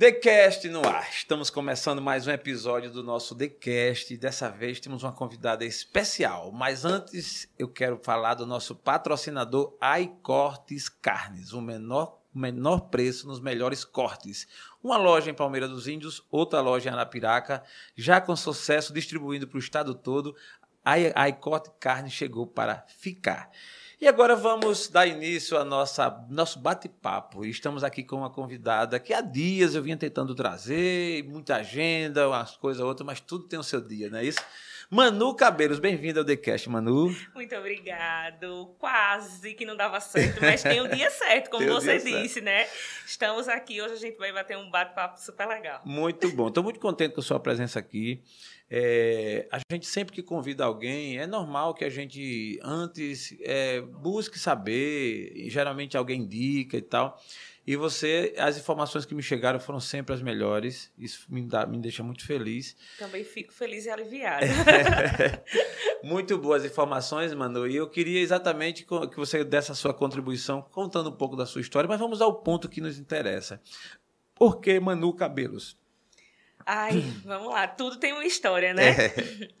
TheCast no ar. Estamos começando mais um episódio do nosso TheCast. Dessa vez temos uma convidada especial. Mas antes eu quero falar do nosso patrocinador iCortes Carnes, o menor, menor preço nos melhores cortes. Uma loja em Palmeira dos Índios, outra loja em Arapiraca, já com sucesso distribuindo para o estado todo. A iCorte Carne chegou para ficar. E agora vamos dar início ao nosso bate-papo. Estamos aqui com uma convidada que há dias eu vinha tentando trazer, muita agenda, umas coisas outras, mas tudo tem o seu dia, não é isso? Manu Cabelos, bem-vinda ao TheCast, Manu. Muito obrigado. Quase que não dava certo, mas tem o dia certo, como você disse, certo. né? Estamos aqui, hoje a gente vai bater um bate-papo super legal. Muito bom. Estou muito contente com a sua presença aqui. É, a gente sempre que convida alguém, é normal que a gente antes é, busque saber, geralmente alguém indica e tal. E você, as informações que me chegaram foram sempre as melhores. Isso me, dá, me deixa muito feliz. Também fico feliz e aliviada. muito boas informações, Manu. E eu queria exatamente que você desse a sua contribuição, contando um pouco da sua história, mas vamos ao ponto que nos interessa. Por que Manu Cabelos? Ai, vamos lá, tudo tem uma história, né? É.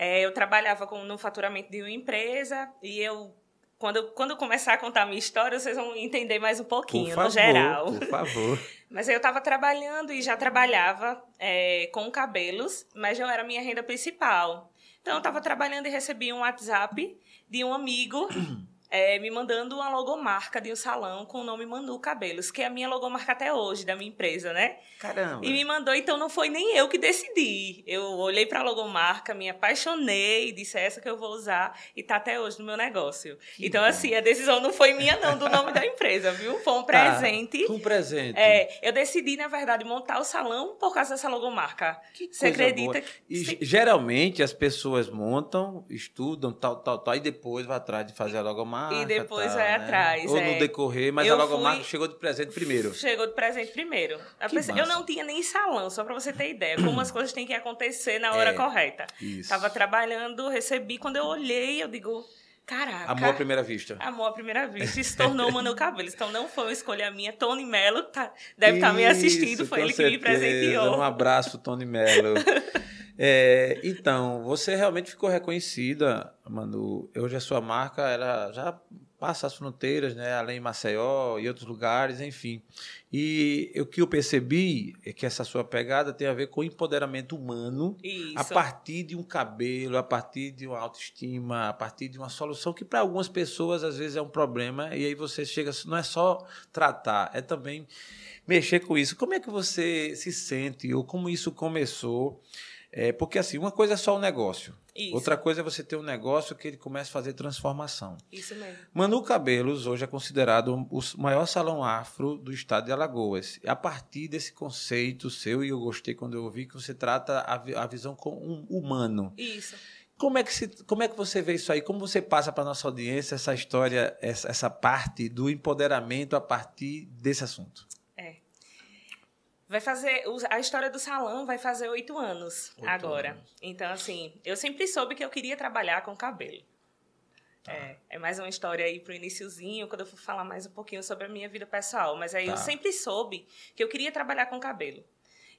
É, eu trabalhava com, no faturamento de uma empresa e eu quando, quando eu começar a contar a minha história, vocês vão entender mais um pouquinho, favor, no geral. Por favor. Mas eu estava trabalhando e já trabalhava é, com cabelos, mas não era a minha renda principal. Então eu estava trabalhando e recebi um WhatsApp de um amigo é, me mandando uma logomarca de um salão com o nome Manu Cabelos, que é a minha logomarca até hoje, da minha empresa, né? Caramba! E me mandou, então não foi nem eu que decidi. Eu olhei para a logomarca, me apaixonei, disse é essa que eu vou usar e tá até hoje no meu negócio. Que então, bom. assim, a decisão não foi minha, não, do nome da empresa, viu? Foi um tá, presente. um presente. É, eu decidi, na verdade, montar o salão por causa dessa logomarca. Que Você acredita boa. que. E geralmente as pessoas montam, estudam, tal, tal, tal, e depois vai atrás de fazer a logomarca logomarca. E depois vai né? atrás. Ou é. no decorrer, mas eu a logomarca fui... chegou de presente primeiro. Chegou de presente primeiro. Eu não tinha nem salão, só para você ter ideia, como as coisas têm que acontecer na hora é, correta. Isso. Tava trabalhando, recebi, quando eu olhei, eu digo. Caraca. Amor à primeira vista. Amor à primeira vista. E se tornou Manu Cabelos. Então não foi uma escolha minha. Tony Mello tá, deve estar tá me assistindo. Foi ele certeza. que me presenteou. Um abraço, Tony Mello. é, então, você realmente ficou reconhecida, Manu. Hoje a sua marca ela já passa as fronteiras, né, além de Maceió e outros lugares, enfim. E o que eu percebi é que essa sua pegada tem a ver com empoderamento humano Isso. a partir de um cabelo, a partir de uma autoestima, a partir de uma solução que para algumas pessoas às vezes é um problema e aí você chega, não é só tratar, é também mexer com isso. Como é que você se sente ou como isso começou? É, porque assim, uma coisa é só o negócio. Isso. Outra coisa é você ter um negócio que ele comece a fazer transformação. Isso mesmo. Manu Cabelos hoje é considerado o maior salão afro do estado de Alagoas. A partir desse conceito seu, e eu gostei quando eu ouvi que você trata a, a visão com um humano. Isso. Como é, que se, como é que você vê isso aí? Como você passa para a nossa audiência essa história, essa, essa parte do empoderamento a partir desse assunto? Vai fazer. A história do salão vai fazer oito anos oito agora. Anos. Então, assim, eu sempre soube que eu queria trabalhar com cabelo. Tá. É, é mais uma história aí pro iniciozinho, quando eu for falar mais um pouquinho sobre a minha vida pessoal. Mas aí tá. eu sempre soube que eu queria trabalhar com cabelo.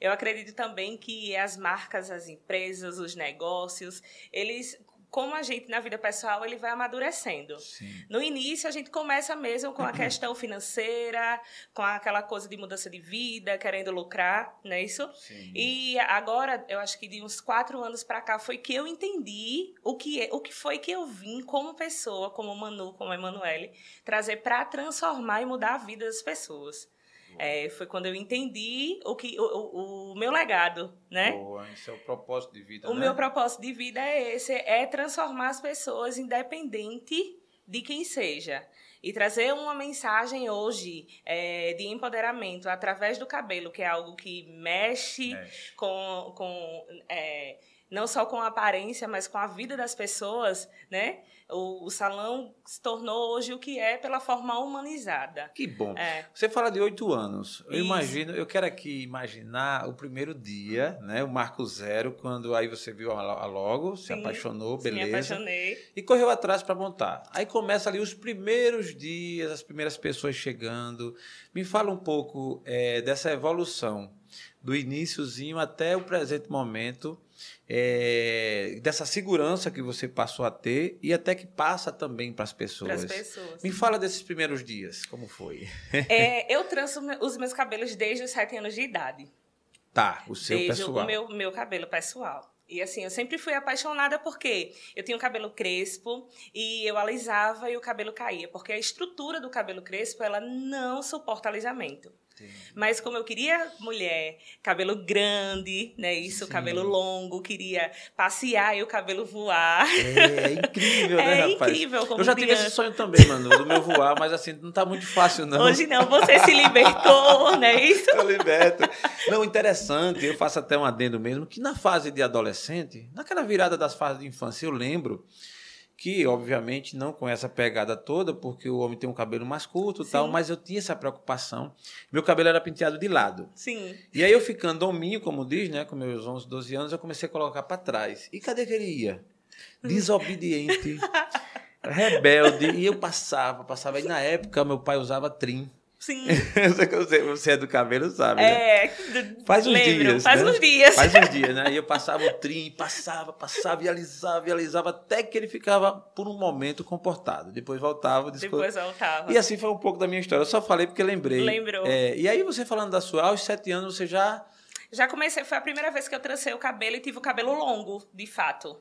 Eu acredito também que as marcas, as empresas, os negócios, eles como a gente na vida pessoal ele vai amadurecendo. Sim. No início a gente começa mesmo com a questão financeira, com aquela coisa de mudança de vida, querendo lucrar, não é isso? Sim. E agora eu acho que de uns quatro anos para cá foi que eu entendi o que é, o que foi que eu vim como pessoa, como Manu, como Emanuele, trazer para transformar e mudar a vida das pessoas. É, foi quando eu entendi o que o, o, meu legado, né? Boa, esse é o propósito de vida. O né? meu propósito de vida é esse, é transformar as pessoas independente de quem seja e trazer uma mensagem hoje é, de empoderamento através do cabelo, que é algo que mexe, mexe. com, com é, não só com a aparência, mas com a vida das pessoas, né? O, o, salão se tornou hoje o que é pela forma humanizada. Que bom. É. Você fala de oito anos. Eu Isso. imagino, eu quero aqui imaginar o primeiro dia, né? O marco zero, quando aí você viu a, logo, se Sim. apaixonou, beleza. Me apaixonei. E correu atrás para montar. Aí começa ali os primeiros dias, as primeiras pessoas chegando. Me fala um pouco é, dessa evolução do iníciozinho até o presente momento, é, dessa segurança que você passou a ter e até que passa também para as pessoas. pessoas. Me fala desses primeiros dias, como foi? É, eu tranço os meus cabelos desde os sete anos de idade. Tá, o seu desde pessoal. o meu, meu cabelo pessoal. E assim, eu sempre fui apaixonada porque eu tinha um cabelo crespo e eu alisava e o cabelo caía. Porque a estrutura do cabelo crespo, ela não suporta alisamento. Mas como eu queria mulher, cabelo grande, né? Isso, Sim. cabelo longo, queria passear e o cabelo voar. É, é incrível, né, É rapaz? incrível como Eu já tive criança. esse sonho também, mano, do meu voar, mas assim, não tá muito fácil, não. Hoje não, você se libertou, né? Isso. Eu liberto. Não, interessante, eu faço até um adendo mesmo, que na fase de adolescente, naquela virada das fases de infância, eu lembro que, obviamente, não com essa pegada toda, porque o homem tem um cabelo mais curto e tal, mas eu tinha essa preocupação. Meu cabelo era penteado de lado. Sim. E aí eu ficando hominho, como diz, né, com meus 11, 12 anos, eu comecei a colocar para trás. E cadê que ele ia? Desobediente, rebelde, e eu passava, passava. E na época meu pai usava trim. Sim. Você é do cabelo, sabe? né? É. Faz uns lembro, dias. Faz né? uns dias. Faz uns dias, né? E eu passava o trim, passava, passava e alisava, e alisava, até que ele ficava, por um momento, comportado. Depois voltava, desculpa. Depois voltava. E assim foi um pouco da minha história. Eu só falei porque lembrei. Lembrou. É, e aí, você falando da sua, aos sete anos, você já. Já comecei, foi a primeira vez que eu trancei o cabelo e tive o cabelo longo, de fato.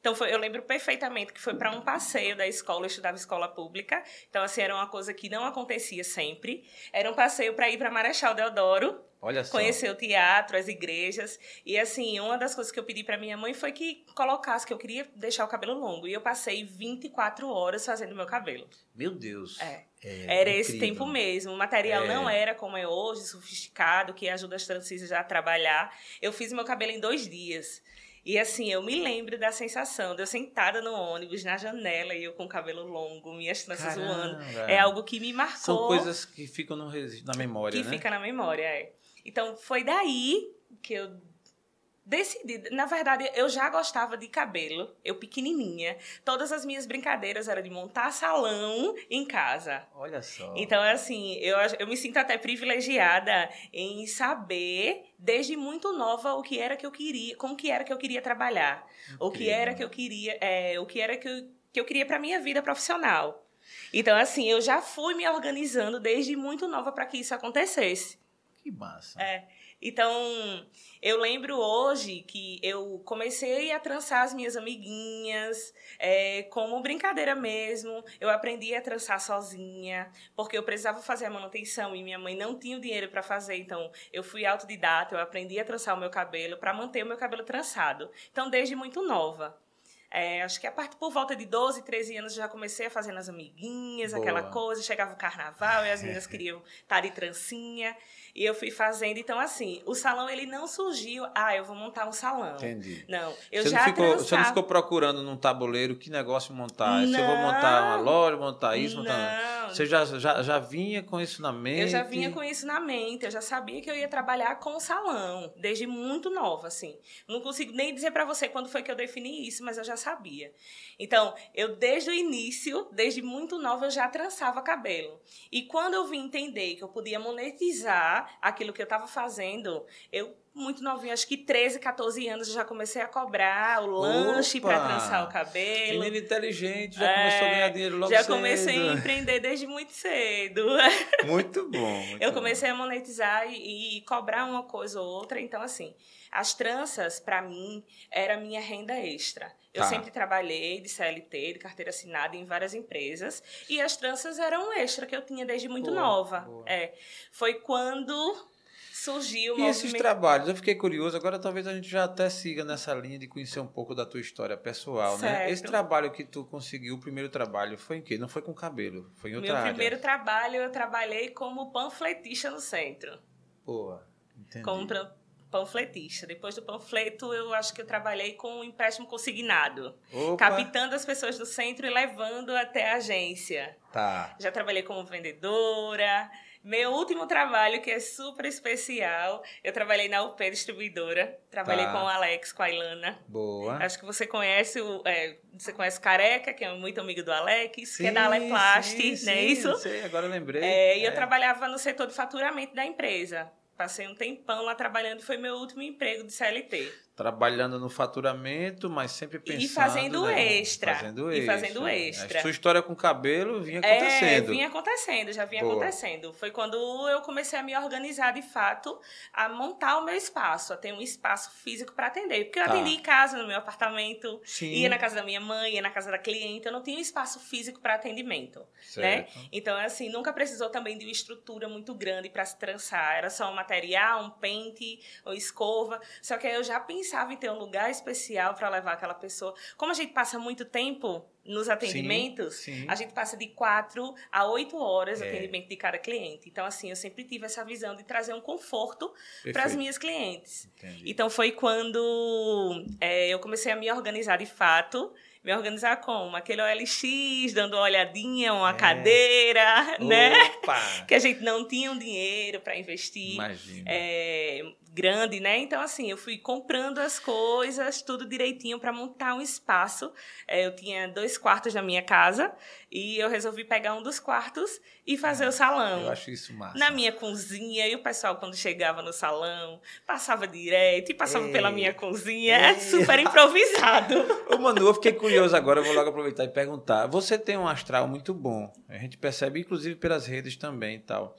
Então, foi, eu lembro perfeitamente que foi para um passeio da escola, eu estudava escola pública. Então, assim, era uma coisa que não acontecia sempre. Era um passeio para ir para Marechal Deodoro, Olha só. conhecer o teatro, as igrejas. E, assim, uma das coisas que eu pedi para minha mãe foi que colocasse, que eu queria deixar o cabelo longo. E eu passei 24 horas fazendo meu cabelo. Meu Deus. É. É Era esse incrível. tempo mesmo. O material É. não era como é hoje, sofisticado, que ajuda as trancisas a trabalhar. Eu fiz meu cabelo em dois dias. E assim, eu me lembro da sensação de eu sentada no ônibus, na janela, e eu com o cabelo longo, minhas tranças voando. Caramba. É algo que me marcou. São coisas que ficam no na memória, que né? fica na memória, é. Então, foi daí que eu decidi. Na verdade, eu já gostava de cabelo, eu pequenininha. Todas as minhas brincadeiras eram de montar salão em casa. Olha só. Então, assim, eu, eu me sinto até privilegiada em saber, desde muito nova, o que era que eu queria, com o que era que eu queria trabalhar. O que era que eu queria, é, o que era que eu, que eu queria para minha vida profissional. Então, assim, eu já fui me organizando desde muito nova para que isso acontecesse. Que massa. É. Então, eu lembro hoje que eu comecei a trançar as minhas amiguinhas, é, como brincadeira mesmo. Eu aprendi a trançar sozinha, porque eu precisava fazer a manutenção e minha mãe não tinha o dinheiro para fazer. Então, eu fui autodidata, eu aprendi a trançar o meu cabelo para manter o meu cabelo trançado. Então, desde muito nova. É, acho que a parte por volta de 12, 13 anos eu já comecei a fazer nas amiguinhas, Boa. aquela coisa. Chegava o carnaval e as meninas queriam estar de trancinha. E eu fui fazendo. Então, assim, o salão ele não surgiu. Ah, eu vou montar um salão. Entendi. Não, eu você, já não ficou, você não ficou procurando num tabuleiro que negócio montar? Se eu vou Não. montar uma loja, montar isso, montar. Não. Você já, já, já vinha com isso na mente? Eu já vinha com isso na mente, eu já sabia que eu ia trabalhar com o salão, desde muito nova, assim. Não consigo nem dizer pra você quando foi que eu defini isso, mas eu já sabia. Então, eu desde o início, desde muito nova, eu já trançava cabelo. E quando eu vim entender que eu podia monetizar aquilo que eu estava fazendo, eu muito novinha, acho que 13, 14 anos, eu já comecei a cobrar o lanche para trançar o cabelo. Menino inteligente, já É, começou a ganhar dinheiro logo já cedo. comecei a empreender desde muito cedo. Muito bom. muito Eu bom. comecei a monetizar e, e cobrar uma coisa ou outra. Então, assim, as tranças, para mim, era minha renda extra. Eu Tá. sempre trabalhei de CLT, de carteira assinada em várias empresas. E as tranças eram um extra que eu tinha desde muito Boa, nova. boa. É. Foi quando surgiu o E esses movimento. trabalhos, eu fiquei curioso, agora talvez a gente já até siga nessa linha de conhecer um pouco da tua história pessoal, né? Certo. Esse trabalho que tu conseguiu, o primeiro trabalho, foi em quê? Não foi com cabelo, foi em outra Meu área. primeiro trabalho, eu trabalhei como panfletista no centro. Boa, entendi. como pan- panfletista. Depois do panfleto, eu acho que eu trabalhei com um empréstimo consignado, Opa, captando as pessoas do centro e levando até a agência. Tá. Já trabalhei como vendedora. Meu último trabalho, que é super especial, eu trabalhei na UP Distribuidora. Trabalhei Tá. com o Alex, com a Ilana. Boa. Acho que você conhece o. é, você conhece o Careca, que é muito amigo do Alex, que é da Sim, Aleplast, sim, não é sim, isso? Sei, agora eu lembrei. É, e eu É. trabalhava no setor de faturamento da empresa. Passei um tempão lá trabalhando, foi meu último emprego de CLT trabalhando no faturamento, mas sempre pensando... E fazendo né? extra. Fazendo e extra. fazendo extra. A sua história com cabelo vinha É, acontecendo. vinha acontecendo, já vinha Boa. acontecendo. Foi quando eu comecei a me organizar de fato, a montar o meu espaço, a ter um espaço físico para atender. Porque eu Tá. atendi em casa, no meu apartamento, Sim. ia na casa da minha mãe, ia na casa da cliente, eu não tinha um espaço físico para atendimento. né? Certo. Então, assim, nunca precisou também de uma estrutura muito grande para se trançar. Era só um material, um pente, ou escova. Só que aí eu já pensava em ter um lugar especial para levar aquela pessoa. Como a gente passa muito tempo nos atendimentos, sim. a gente passa de quatro a oito horas É. atendimento de cada cliente. Então, assim, eu sempre tive essa visão de trazer um conforto para as minhas clientes. Entendi. Então foi quando é, eu comecei a me organizar de fato. Me organizar como? Aquele OLX, dando uma olhadinha, uma É. cadeira, né? Opa! Que a gente não tinha um dinheiro para investir Imagina. é, grande, né? Então, assim, eu fui comprando as coisas, tudo direitinho para montar um espaço. É, eu tinha dois quartos na minha casa e eu resolvi pegar um dos quartos e fazer o salão. Ah, Eu acho isso massa. Na minha cozinha, e o pessoal, quando chegava no salão, passava direto e passava Ei. pela minha cozinha. É Ei. super improvisado. Ô, Manu, eu fiquei curioso agora, eu vou logo aproveitar e perguntar. Você tem um astral muito bom, a gente percebe inclusive pelas redes também e tal.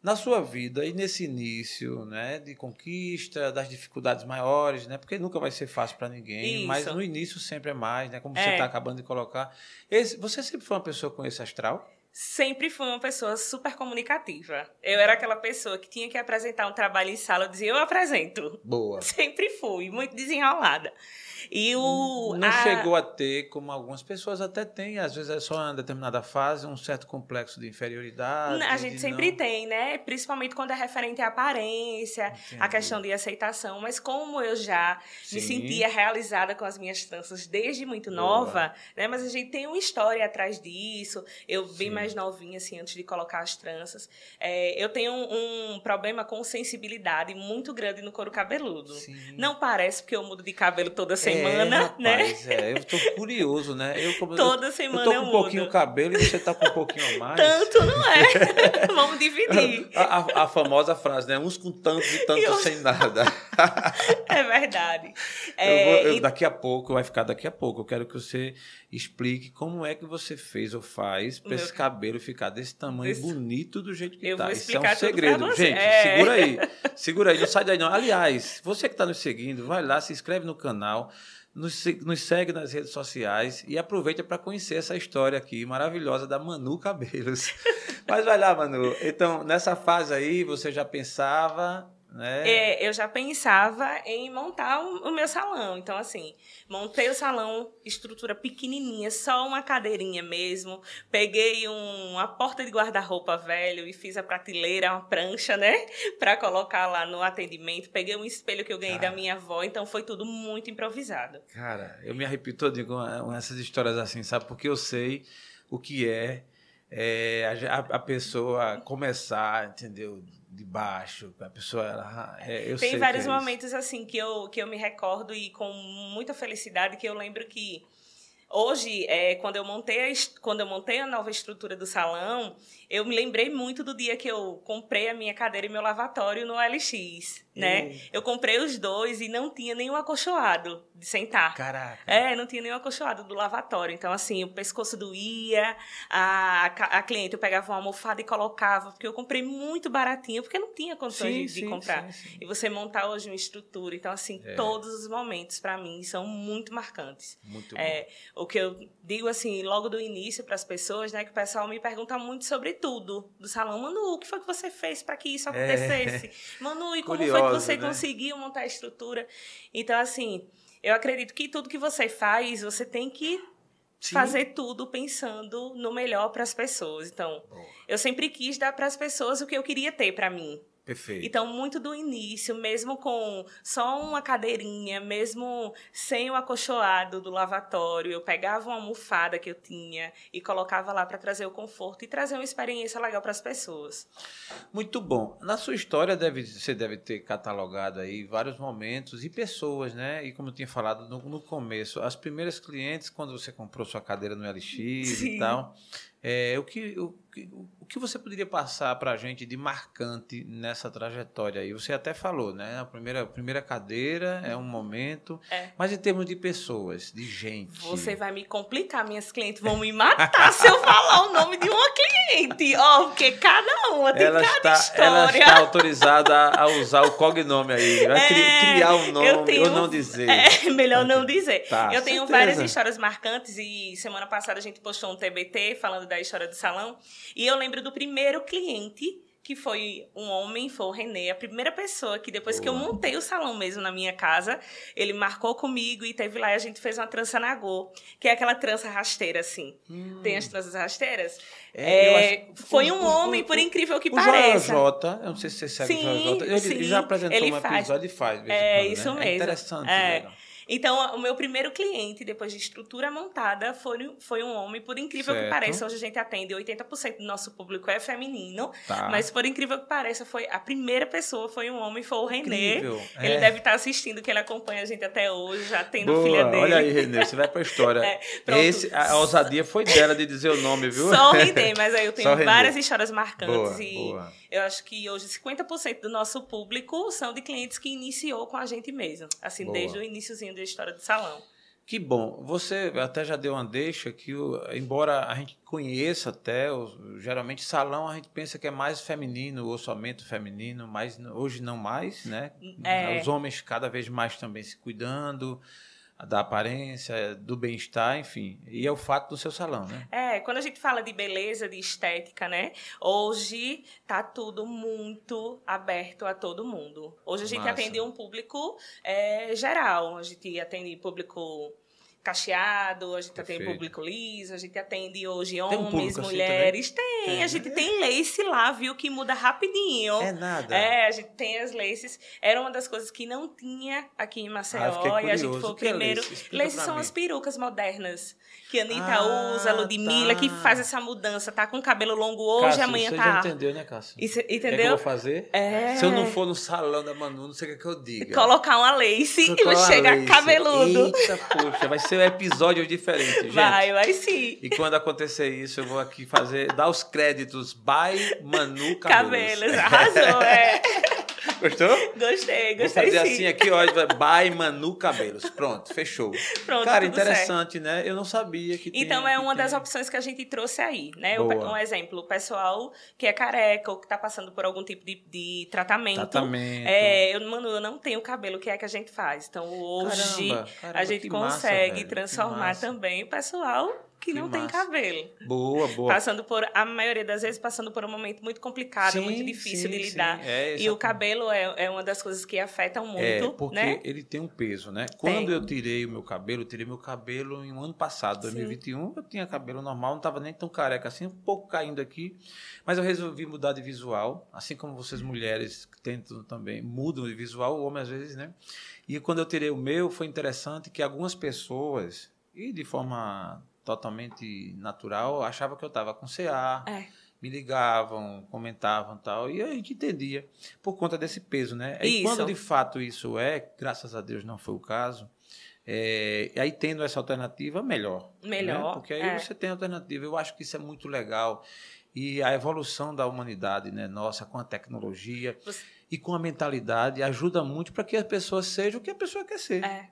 Na sua vida e nesse início, né, de conquista, das dificuldades maiores, né, porque nunca vai ser fácil para ninguém, Isso. mas no início sempre é mais, né, como você É. está acabando de colocar. Esse- você sempre foi uma pessoa com esse astral? Sempre fui uma pessoa super comunicativa. Eu era aquela pessoa que tinha que apresentar um trabalho em sala, eu dizia, eu apresento. Boa. Sempre fui, muito desenrolada. E o. Não a- chegou a ter, como algumas pessoas até têm, às vezes é só em determinada fase, um certo complexo de inferioridade. A gente sempre não- tem, né? Principalmente quando é referente à aparência, a Entendi. questão de aceitação. Mas como eu já me Sim. sentia realizada com as minhas tranças desde muito Boa. nova, né? Mas a gente tem uma história atrás disso. Eu bem Sim. mais novinha, assim, antes de colocar as tranças. É, eu tenho um, um problema com sensibilidade muito grande no couro cabeludo. Sim. Não parece porque eu mudo de cabelo toda semana, é, né? rapaz, É, eu tô curioso, né? Eu, como, Toda eu, semana eu tô eu com um pouquinho mudo. o cabelo e você tá com um pouquinho a mais. Tanto não é. Vamos dividir. A, a- a famosa frase, né? Uns com tanto e tanto Eu- sem nada. É verdade. Eu É, vou- eu- e- daqui a pouco, vai ficar daqui a pouco. Eu quero que você explique como é que você fez ou faz para Meu- esse cabelo ficar desse tamanho Desse- bonito do jeito que Eu tá. Isso é um segredo. Gente, É. segura aí. Segura aí, não sai daí não. Aliás, você que está nos seguindo, vai lá, se inscreve no canal. Nos, nos segue nas redes sociais e aproveita para conhecer essa história aqui maravilhosa da Manu Cabelos. Mas vai lá, Manu. Então, nessa fase aí, você já pensava, né? É, eu já pensava em montar o, o meu salão. Então, assim, montei o salão, estrutura pequenininha, só uma cadeirinha mesmo. Peguei um- uma porta de guarda-roupa velho e fiz a prateleira, uma prancha, né? Pra colocar lá no atendimento. Peguei um espelho que eu ganhei Cara. da minha avó. Então, foi tudo muito improvisado. Cara, eu me arrepio todo com, com essas histórias assim, sabe? Porque eu sei o que é, é, a, a pessoa começar, entendeu? De baixo, a pessoa. Ela, é, eu sei Tem que vários é momentos assim que eu, que eu me recordo e com muita felicidade que eu lembro que hoje, é, quando, eu montei a, quando eu montei a nova estrutura do salão, eu me lembrei muito do dia que eu comprei a minha cadeira e meu lavatório no LX, né? Eu comprei os dois e não tinha nenhum acolchoado de sentar. Caraca. É, não tinha nenhum acolchoado do lavatório. Então, assim, o pescoço doía, a, a, cliente eu pegava uma almofada e colocava, porque eu comprei muito baratinho, porque não tinha condições Sim, de, de sim, comprar. sim. E você montar hoje uma estrutura. Então, assim, É. todos os momentos, para mim, são muito marcantes. Muito bom. É, o que eu digo, assim, logo do início para as pessoas, né, que o pessoal me pergunta muito sobre tudo do salão. Manu, o que foi que você fez para que isso acontecesse? Manu, e como foi que É. Curiosa, você né? conseguiu montar a estrutura? Então, assim, eu acredito que tudo que você faz, você tem que Sim. fazer tudo pensando no melhor para as pessoas. Então, Boa. eu sempre quis dar para as pessoas o que eu queria ter para mim. Perfeito. Então, muito do início, mesmo com só uma cadeirinha, mesmo sem o acolchoado do lavatório, eu pegava uma almofada que eu tinha e colocava lá para trazer o conforto e trazer uma experiência legal para as pessoas. Muito bom. Na sua história, deve, você deve ter catalogado aí vários momentos e pessoas, né? E como eu tinha falado no, no começo, as primeiras clientes, quando você comprou sua cadeira no LX e Sim. tal, É, o, que, o, o que você poderia passar para a gente de marcante nessa trajetória aí? Você até falou, né? A primeira, a primeira cadeira é um momento, É. mas em termos de pessoas, de gente. Você vai me complicar, minhas clientes vão me matar se eu falar o nome de uma cliente. Ó, porque cada uma tem ela cada está, ela história. está autorizada a, a usar o cognome aí. Vai cri- É, criar um eu nome tenho- ou não dizer. É, melhor não dizer. Tá, eu tenho certeza. várias histórias marcantes e semana passada a gente postou um TBT falando da história do salão. E eu lembro do primeiro cliente, que foi um homem, foi o Renê, a primeira pessoa que depois que eu Boa. montei o salão mesmo na minha casa, ele marcou comigo e teve lá e a gente fez uma trança nagô, que é aquela trança rasteira assim. Hum. Tem as tranças rasteiras? É, É, acho- foi o- um o- homem, o- por incrível que o pareça. Jota, eu não sei se você segue Sim, o Jota, ele, sim, já apresentou ele um faz. episódio e faz. É, quando, isso né? mesmo. É interessante. É. legal. Então, o meu primeiro cliente, depois de estrutura montada, foi, foi um homem. Por incrível que Certo. pareça, hoje a gente atende 80% do nosso público é feminino. Tá. Mas, por incrível que pareça, foi a primeira pessoa foi um homem, foi o Renê. Incrível. Ele É. deve estar assistindo, que ele acompanha a gente até hoje, já tendo Boa, filha dele. Olha aí, Renê, você vai pra história. É. Esse, a, a ousadia foi dela de dizer o nome, viu? Só o Renê, mas aí eu tenho várias histórias marcantes. Boa, e boa. eu acho que hoje 50% do nosso público são de clientes que iniciou com a gente mesmo. Assim, Boa. desde o iníciozinho da história do salão. Que bom. Você até já deu uma deixa que, embora a gente conheça até, geralmente salão a gente pensa que é mais feminino, o orçamento feminino, mas hoje não mais, né? É. Os homens cada vez mais também se cuidando da aparência, do bem-estar, enfim. E é o fato do seu salão, né? É, quando a gente fala de beleza, de estética, né? Hoje tá tudo muito aberto a todo mundo. Hoje a gente Massa. atende um público é, geral. A gente atende público cacheado, a gente atende Perfeito. público liso, a gente atende hoje um homens, público assim mulheres. tem, Tem, a né? gente tem lace lá, viu, que muda rapidinho. É nada. É, a gente tem as laces. Era uma das coisas que não tinha aqui em Maceió. Ah, e a gente foi o O é primeiro. lace? Laces pra são mim. as perucas modernas. Que a Anitta Ah, usa, a Ludmilla, tá. que faz essa mudança. Tá com cabelo longo hoje, Cássio, amanhã você tá. já entendeu, né, Cássio? Isso- É que eu entendeu? vou fazer? É. Se eu não for no salão da Manu, não sei o que, é que eu diga. Colocar uma lace e chegar lace. cabeludo. Eita, poxa, vai ser um episódio diferente, gente. Vai, vai sim. E quando acontecer isso, eu vou aqui fazer, dar os créditos by Manu Cabelos. Cabelos, arrasou, é. Gostou? Gostei, Vou gostei fazer sim. assim aqui, ó, by Manu Cabelos. Pronto, fechou. Pronto, Cara, tudo certo. interessante, né? Eu não sabia que Então tinha- é uma das opções que a gente trouxe aí, né? Boa. Um exemplo, o pessoal que é careca ou que está passando por algum tipo de, de tratamento. Tratamento. É, eu, mano, eu não tenho cabelo, o que é que a gente faz? Então hoje Caramba, caramba, a gente que massa, consegue velho, transformar também o pessoal que, Que não tem cabelo. Boa, boa. Passando por, a maioria das vezes, passando por um momento muito complicado, Sim, muito difícil sim, de sim. lidar. É, E o cabelo é, é uma das coisas que afetam muito, É, porque né? ele tem um peso, né? Quando Tem. eu tirei o meu cabelo, eu tirei meu cabelo em um ano passado, 2021, eu tinha cabelo normal, não estava nem tão careca assim, um pouco caindo aqui, mas eu resolvi mudar de visual, assim como vocês mulheres que tentam também, mudam de visual, o homem às vezes, né? E quando eu tirei o meu, foi interessante que algumas pessoas, e de forma totalmente natural, achavam que eu estava com CA, É. me ligavam, comentavam tal, e a gente entendia por conta desse peso, né? E quando de fato isso é, graças a Deus não foi o caso, é, aí tendo essa alternativa, melhor. Melhor, né? Porque aí é. você tem alternativa. Eu acho que isso é muito legal. E a evolução da humanidade, né, nossa, com a tecnologia Você- e com a mentalidade, ajuda muito para que a pessoa seja o que a pessoa quer ser. É.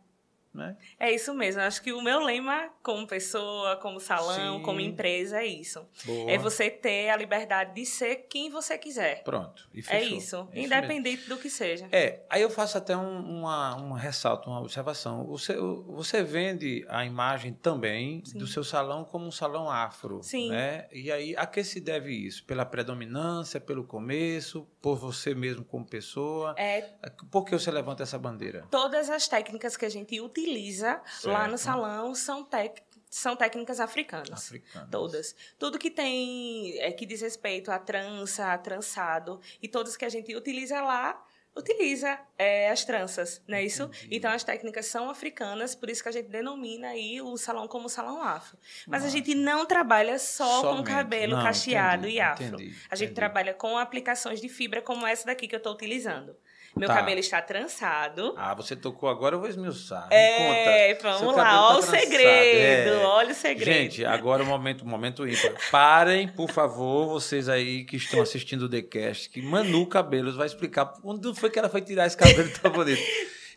Né? É isso mesmo. Acho que o meu lema, como pessoa, como salão, Sim. como empresa, é isso. Boa. É você ter a liberdade de ser quem você quiser. Pronto. E É isso. É independente do que seja. É, aí eu faço até um, uma, um ressalto, uma observação. Você, você vende a imagem também Sim. do seu salão como um salão afro. Sim. Né? E aí, a que se deve isso? Pela predominância, pelo começo, por você mesmo como pessoa? É Por que você levanta essa bandeira? todas as técnicas que a gente utiliza lá no Certo. salão são, tec- são técnicas africanas. Africana. Todas. Tudo que tem, é, que diz respeito a trança, a trançado, e todas que a gente utiliza lá, utiliza é, as tranças, não é isso? Entendi. Então as técnicas são africanas, por isso que a gente denomina aí o salão como salão afro. Mas a Massa. gente não trabalha só com Somente. cabelo Não, cacheado entendi, e afro. entendi, a gente trabalha com aplicações de fibra como essa daqui que eu estou utilizando. Meu Tá. cabelo está trançado. Ah, você tocou agora, eu vou esmiuçar. É, vamos lá, cabelo olha tá o trançado, segredo, é. olha o segredo. Gente, agora o momento, o momento ímpar. Parem, por favor, vocês aí que estão assistindo o TheCast, que Manu Cabelos vai explicar onde foi que ela foi tirar esse cabelo tão bonito.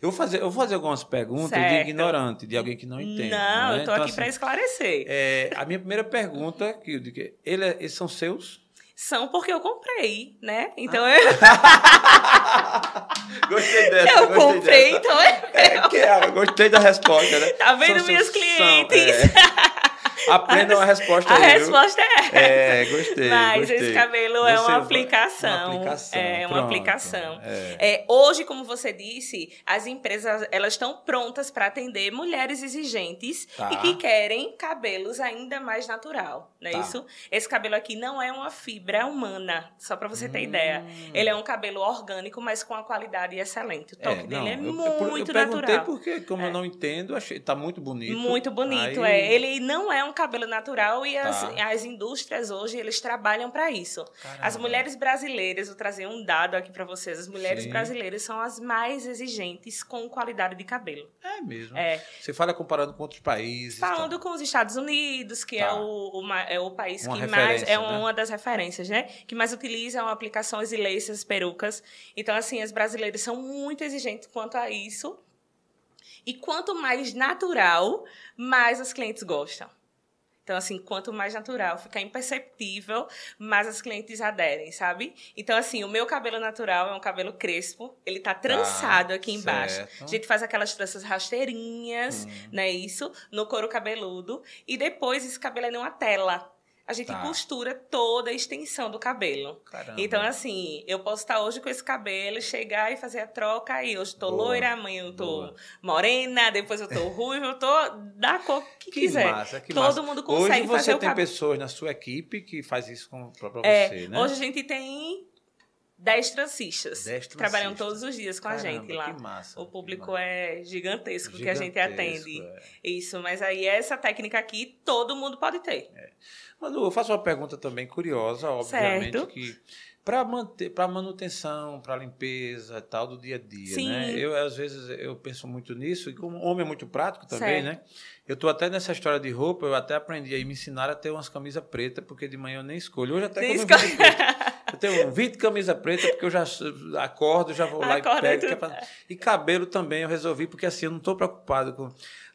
Eu vou fazer, eu vou fazer algumas perguntas de Certo. ignorante, de alguém que não entende. Não, né? eu tô Então, aqui para assim, esclarecer. é, a minha primeira pergunta, que, de que ele, é- eles são seus? São porque eu comprei, né? Então Ah. Gostei dessa. eu, eu gostei comprei, dessa. então é. É, que é, eu gostei da resposta, né? Tá vendo, São minhas seus- clientes? são, é. Aprendam a resposta A aí, viu? resposta é essa. É, gostei. Mas gostei. esse cabelo é uma aplicação. Uma aplicação. É uma pronto. aplicação. É. É, hoje, como você disse, as empresas elas estão prontas para atender mulheres exigentes Tá. e que querem cabelos ainda mais natural, não é Tá. isso? Esse cabelo aqui não é uma fibra humana, só para você ter Hum. ideia. Ele é um cabelo orgânico, mas com uma qualidade excelente. O toque não, dele é eu- eu- muito eu, perguntei natural. porque, como eu não entendo, achei tá muito bonito. Muito bonito, Aí- é. Ele não é um cabelo natural e as, Tá. as indústrias hoje eles trabalham para isso. Caramba. As mulheres brasileiras, vou trazer um dado aqui para vocês. As mulheres Sim. brasileiras são as mais exigentes com qualidade de cabelo. É mesmo. É, Você fala comparando com outros países. falando tá? com os Estados Unidos, que é, Tá. o, o ma- é o país Uma que mais é né? uma das referências, né? Que mais utilizam aplicações e laces, perucas. Então, assim, as brasileiras são muito exigentes quanto a isso. E quanto mais natural, mais as clientes gostam. Então, assim, quanto mais natural, fica imperceptível, mais as clientes aderem, sabe? Então, assim, o meu cabelo natural é um cabelo crespo, ele tá trançado aqui embaixo. certo. A gente faz aquelas tranças rasteirinhas, Hum. não é isso? No couro cabeludo. E depois esse cabelo é numa tela. A gente Tá. costura toda a extensão do cabelo. Caramba. Então, assim, eu posso estar hoje com esse cabelo, chegar e fazer a troca aí. Hoje eu tô Boa, loira, amanhã eu tô boa. morena, depois eu tô ruiva, eu tô da cor que, que quiser. massa, que Todo massa. mundo consegue Hoje você fazer o tem cabelo. pessoas na sua equipe que faz isso com, pra, pra É, você, né? Hoje a gente tem 10 transistas. 10 Trabalham todos os dias com a Caramba, gente lá. Que massa. O público massa. é gigantesco, que a gente Gigantesco, atende. é. Isso, mas aí essa técnica aqui todo mundo pode ter. Manu, eu faço uma pergunta também curiosa, obviamente, Certo. que para manter, para manutenção, para limpeza e tal do dia a dia, Sim. né? Eu às vezes eu penso muito nisso e como homem é muito prático também, Certo. né? Eu tô até nessa história de roupa, eu até aprendi aí me ensinaram a ter umas camisas pretas, porque de manhã eu nem escolho. Hoje até Nem como eu Eu tenho 20 camisas pretas, porque eu já acordo, já vou lá Acorda e pego. é pra- E cabelo também eu resolvi, porque assim, eu não estou preocupado com.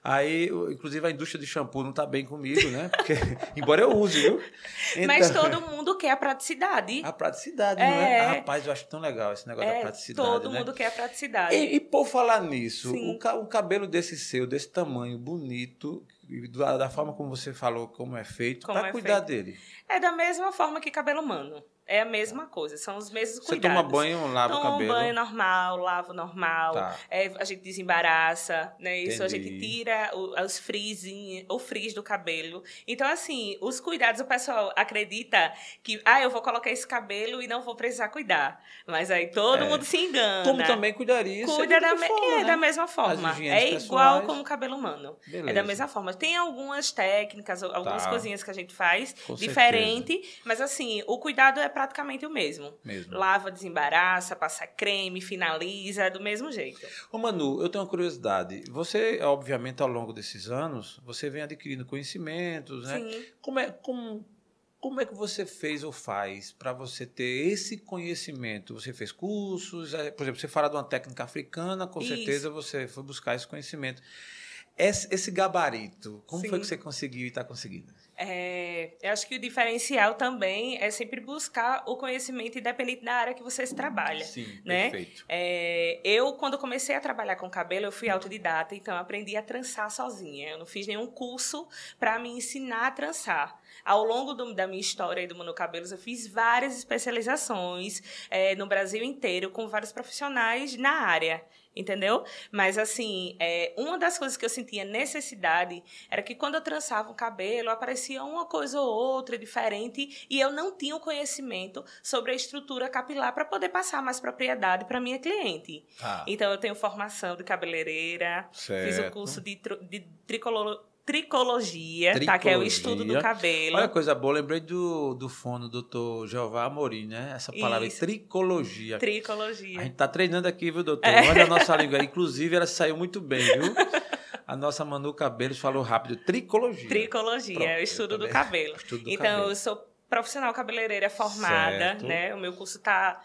Aí, inclusive, a indústria de shampoo não está bem comigo, né? Porque, embora eu use, viu? Mas Então- todo mundo quer a praticidade. A praticidade, não é? É. Ah, rapaz, eu acho tão legal esse negócio da é, praticidade. todo né? mundo quer a praticidade. E, e por falar nisso, Sim. o, um cabelo desse seu, desse tamanho, bonito, da, da forma como você falou, como é feito, para é cuidar feito. dele. É da mesma forma que cabelo humano. É a mesma coisa, são os mesmos Você cuidados. toma banho, lava o Toma um cabelo. banho normal, lava normal. Tá. É, a gente desembaraça, né? Isso a Entendi. gente tira o, os frizz, o frizz do cabelo. Então, assim, os cuidados, o pessoal acredita que, ah, eu vou colocar esse cabelo e não vou precisar cuidar. Mas aí todo É. mundo se engana. Como também cuidaria Cuida seria de da, me- forma, é, né? da mesma forma. É igual pessoais. como o cabelo humano. É Beleza. da mesma forma. Tem algumas técnicas, algumas Tá. coisinhas que a gente faz Com diferente, mas assim, o cuidado é praticamente o mesmo. Mesmo. Lava, desembaraça, passa creme, finaliza, do mesmo jeito. Ô Manu, eu tenho uma curiosidade. Você, obviamente, ao longo desses anos, você vem adquirindo conhecimentos, né? Sim. Como é, como, como é que você fez ou faz para você ter esse conhecimento? Você fez cursos, é, por exemplo, você fala de uma técnica africana, com Isso. certeza você foi buscar esse conhecimento. Esse, esse gabarito, como Sim. foi que você conseguiu e está conseguindo? É, eu acho que o diferencial também é sempre buscar o conhecimento independente da área que você se trabalha. Sim, né? perfeito. É, eu, quando comecei a trabalhar com cabelo, eu fui autodidata, então aprendi a trançar sozinha. Eu não fiz nenhum curso para me ensinar a trançar. Ao longo do- da minha história aí do Mano Cabelos, eu fiz várias especializações é, no Brasil inteiro com vários profissionais na área. Entendeu? Mas, assim, é, uma das coisas que eu sentia necessidade era que quando eu trançava o cabelo, aparecia uma coisa ou outra diferente e eu não tinha o conhecimento sobre a estrutura capilar para poder passar mais propriedade para minha cliente. Tá, Então, eu tenho formação de cabeleireira, fiz o certo. curso de, de tricolor- tricologia, tricologia, tá? Que é o estudo do cabelo. Olha coisa boa, lembrei do, do fono do doutor Jeová Amorim, né? Essa palavra Isso. tricologia. Tricologia. A gente tá treinando aqui, viu, doutor? É. Olha a nossa língua. Inclusive, ela saiu muito bem, viu? A nossa Manu Cabelos falou rápido, tricologia. Tricologia, Pronto, é o estudo do cabelo. Estudo do então, cabelo. eu sou profissional cabeleireira formada, certo. né? O meu curso tá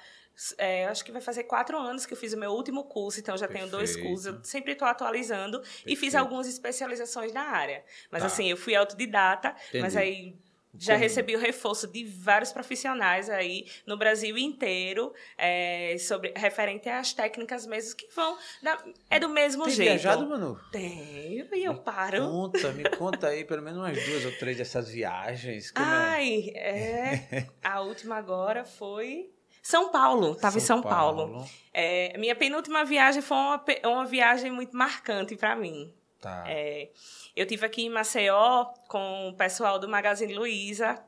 é, acho que vai fazer quatro anos que eu fiz o meu último curso, então já Perfeito. tenho dois cursos. Eu sempre estou atualizando Perfeito. e fiz algumas especializações na área. Mas tá. assim, eu fui autodidata, Entendi. mas aí já recebi o reforço de vários profissionais aí no Brasil inteiro é, sobre referente às técnicas mesmo que vão da, é do mesmo Tem jeito. viajado, Manu? Tenho e eu paro. Conta, me conta aí pelo menos umas duas ou três dessas viagens. É? Ai, é? é a última agora foi são Paulo, estava em São Paulo. Paulo. É, minha penúltima viagem foi uma, uma viagem muito marcante para mim. Tá. É, eu tive aqui em Maceió com o pessoal do Magazine Luiza,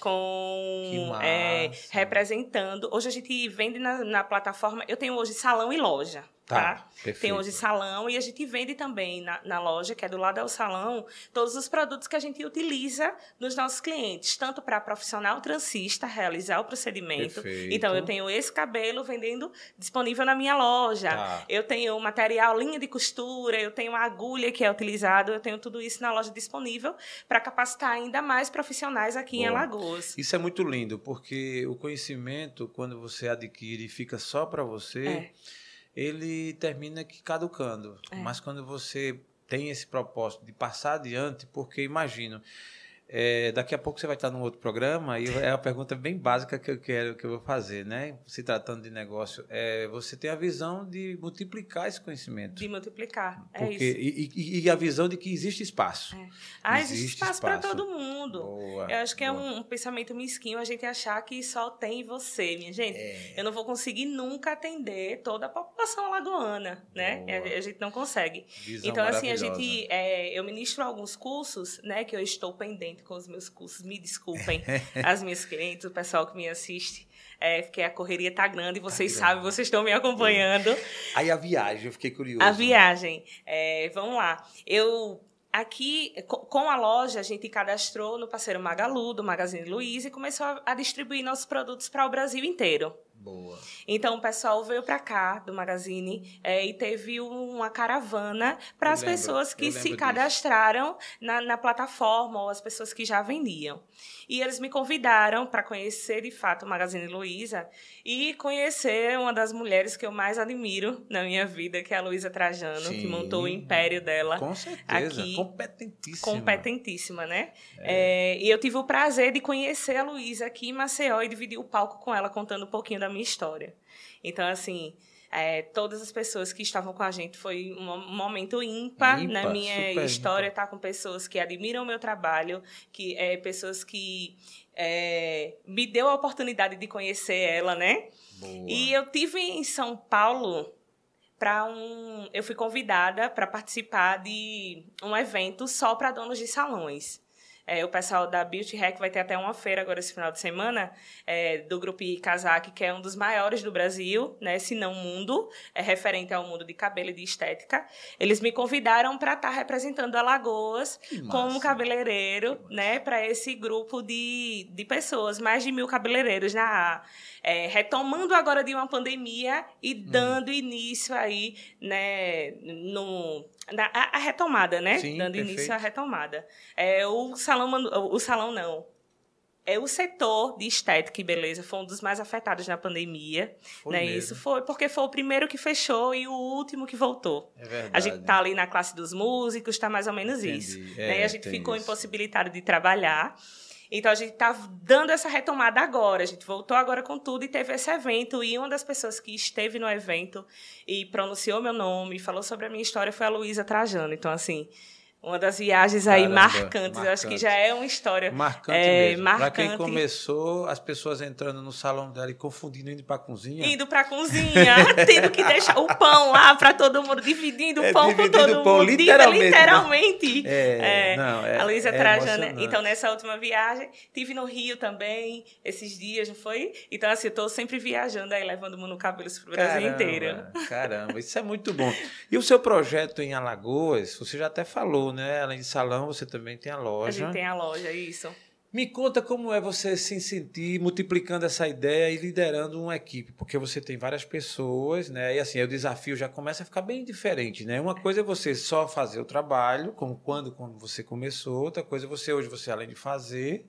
com é, representando. Hoje a gente vende na, na plataforma. Eu tenho hoje salão e loja. Tá, tá? Tem hoje salão e a gente vende também na, na loja, que é do lado do salão, todos os produtos que a gente utiliza nos nossos clientes, tanto para profissional transista realizar o procedimento. Perfeito. Então, eu tenho esse cabelo vendendo disponível na minha loja. Tá. Eu tenho material, linha de costura, eu tenho a agulha que é utilizado, eu tenho tudo isso na loja disponível para capacitar ainda mais profissionais aqui Bom, em Alagoas. Isso é muito lindo, porque o conhecimento, quando você adquire, fica só para você. É ele termina que caducando. É. Mas quando você tem esse propósito de passar adiante, porque imagino, é, daqui a pouco você vai estar num outro programa e é uma pergunta bem básica que eu quero que eu vou fazer, né? Se tratando de negócio, é, você tem a visão de multiplicar esse conhecimento. De multiplicar, é Porque, é isso. E, e, e, a visão de que existe espaço. É. Ah, existe, existe espaço, para todo mundo. Boa, eu acho que é boa. é um, um, pensamento mesquinho a gente achar que só tem você, minha gente. É. Eu não vou conseguir nunca atender toda a população alagoana, né? A, a, gente não consegue. Visão então, assim, a gente, eu ministro alguns cursos, né? Que eu estou pendente com os meus cursos. Me desculpem, as minhas clientes, o pessoal que me assiste. É, porque a correria tá grande, vocês tá sabem, vocês estão me acompanhando. Aí a viagem, eu fiquei curioso. A viagem. É, vamos lá. Eu Aqui, com a loja, a gente cadastrou no parceiro Magalu, do Magazine Luiza, e começou a distribuir nossos produtos para o Brasil inteiro. Boa. Então o pessoal veio para cá do Magazine é, e teve uma caravana para as pessoas que se cadastraram na, na, plataforma ou as pessoas que já vendiam. E eles me convidaram para conhecer de fato o Magazine Luiza e conhecer uma das mulheres que eu mais admiro na minha vida, que é a Luísa Trajano, Sim. que montou o império dela. Com certeza. Aqui, competentíssima. Competentíssima, né? É. É, e eu tive o prazer de conhecer a Luísa aqui em Maceió e dividir o palco com ela, contando um pouquinho da minha história. Então, assim, é, todas as pessoas que estavam com a gente foi um momento ímpar, ímpar na minha história estar tá com pessoas que admiram o meu trabalho, que é, pessoas que é, me deu a oportunidade de conhecer ela, né? Boa. E eu tive em São Paulo para um, eu fui convidada para participar de um evento só para donos de salões. É, o pessoal da Beauty Hack vai ter até uma feira agora esse final de semana é, do grupo Kazak, que é um dos maiores do Brasil, né, se não mundo, é referente ao mundo de cabelo e de estética. Eles me convidaram para estar tá representando Alagoas como cabeleireiro, né, para esse grupo de, de pessoas, mais de mil cabeleireiros na é, retomando agora de uma pandemia e hum. dando hum. início aí, né, no a, a retomada, né? Sim, Dando perfeito. início à retomada. É, o salão, o salão não. É o setor de estética e beleza foi um dos mais afetados na pandemia, foi né? Mesmo. Isso foi porque foi o primeiro que fechou e o último que voltou. É verdade. A gente tá ali na classe dos músicos, está mais ou menos Entendi. isso. É, né? E a gente ficou isso. impossibilitado de trabalhar. Então a gente está dando essa retomada agora. A gente voltou agora com tudo e teve esse evento. E uma das pessoas que esteve no evento e pronunciou meu nome, falou sobre a minha história, foi a Luísa Trajano. Então, assim, uma das viagens aí Caramba, marcantes. Marcante. Acho que já é uma história. Marcante é, mesmo. Marcante. Pra quem começou, as pessoas entrando no salão dela e confundindo indo pra cozinha. Indo pra cozinha, tendo que deixar o pão lá pra todo mundo, dividindo é, o pão com todo pão, mundo. Literalmente. literalmente. É, é, não, é, a Luísa é Trajana. Então, nessa última viagem, tive no Rio também, esses dias, não foi? Então, assim, eu tô sempre viajando aí, levando o mundo cabelo pro Brasil inteiro. Caramba, isso é muito bom. E o seu projeto em Alagoas, você já até falou, falou, né? Além de salão, você também tem a loja. A gente tem a loja, isso. Me conta como é você se sentir multiplicando essa ideia e liderando uma equipe, porque você tem várias pessoas, né? E assim, o desafio já começa a ficar bem diferente, né? Uma coisa é você só fazer o trabalho, como quando, quando você começou, outra coisa é você hoje, você além de fazer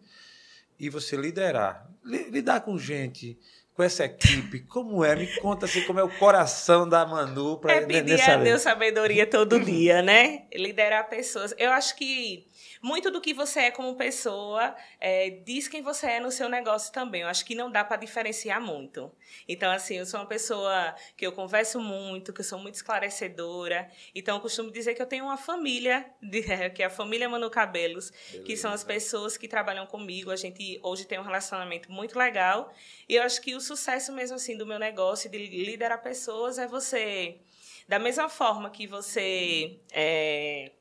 e você liderar. Lidar com gente, com essa equipe, como é? Me conta assim, como é o coração da Manu para é pedir a Deus sabedoria todo dia, né? Liderar pessoas. Eu acho que muito do que você é como pessoa é, diz quem você é no seu negócio também. Eu acho que não dá para diferenciar muito. Então, assim, eu sou uma pessoa que eu converso muito, que eu sou muito esclarecedora. Então, eu costumo dizer que eu tenho uma família, que é a família Manu Cabelos, Beleza. que são as pessoas que trabalham comigo. A gente hoje tem um relacionamento muito legal. E eu acho que o sucesso mesmo assim do meu negócio, de liderar pessoas, é você da mesma forma que você é,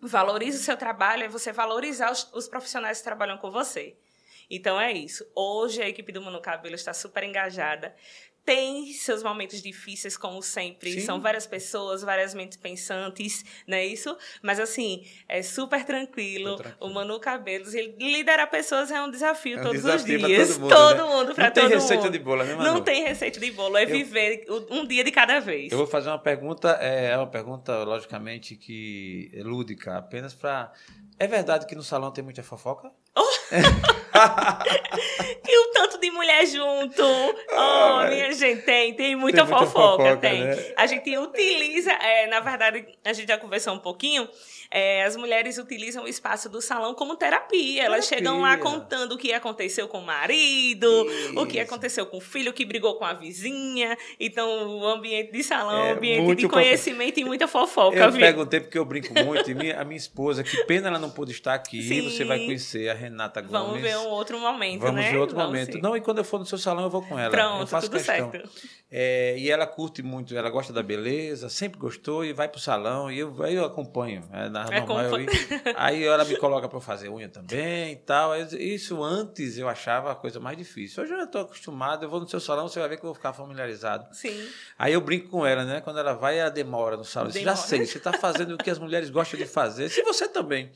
valoriza o seu trabalho, é você valorizar os, os, profissionais que trabalham com você. Então é isso. Hoje a equipe do Mano Cabelo está super engajada tem seus momentos difíceis, como sempre. Sim. São várias pessoas, várias mentes pensantes, não é isso? Mas, assim, é super tranquilo. tranquilo. O Manu Cabelos, ele liderar pessoas é um desafio é um todos desafio os dias. Todo mundo, todo né? mundo para todo mundo. Não tem receita de bolo, né, Manu? Não tem receita de bolo. É eu, viver um dia de cada vez. Eu vou fazer uma pergunta, é, é uma pergunta, logicamente, que é lúdica, apenas para... É verdade que no salão tem muita fofoca? Oh! e o tanto de mulher junto. Oh, minha gente, tem, tem muita, tem muita fofoca, fofoca, tem. Né? A gente utiliza, é, na verdade, a gente já conversou um pouquinho é, as mulheres utilizam o espaço do salão como terapia. Elas terapia. chegam lá contando o que aconteceu com o marido, Isso. o que aconteceu com o filho que brigou com a vizinha. Então, o ambiente de salão é um ambiente de conhecimento e muita fofoca. Eu viu? perguntei porque eu brinco muito. E minha, a minha esposa, que pena ela não pôde estar aqui, Sim. você vai conhecer a Renata Gomes. Vamos ver um outro momento, Vamos né? ver outro Vamos momento. Sim. Não, e quando eu for no seu salão, eu vou com ela. Pronto, eu faço tudo questão. certo. É, e ela curte muito, ela gosta da beleza, sempre gostou e vai pro salão e eu, eu acompanho. É, na, é normal, eu, Aí ela me coloca para fazer unha também e tal. Isso antes eu achava a coisa mais difícil. Hoje eu já estou acostumado, eu vou no seu salão, você vai ver que eu vou ficar familiarizado. Sim. Aí eu brinco com ela, né? Quando ela vai, ela demora no salão. Demora. Já sei, você está fazendo o que as mulheres gostam de fazer. Se você também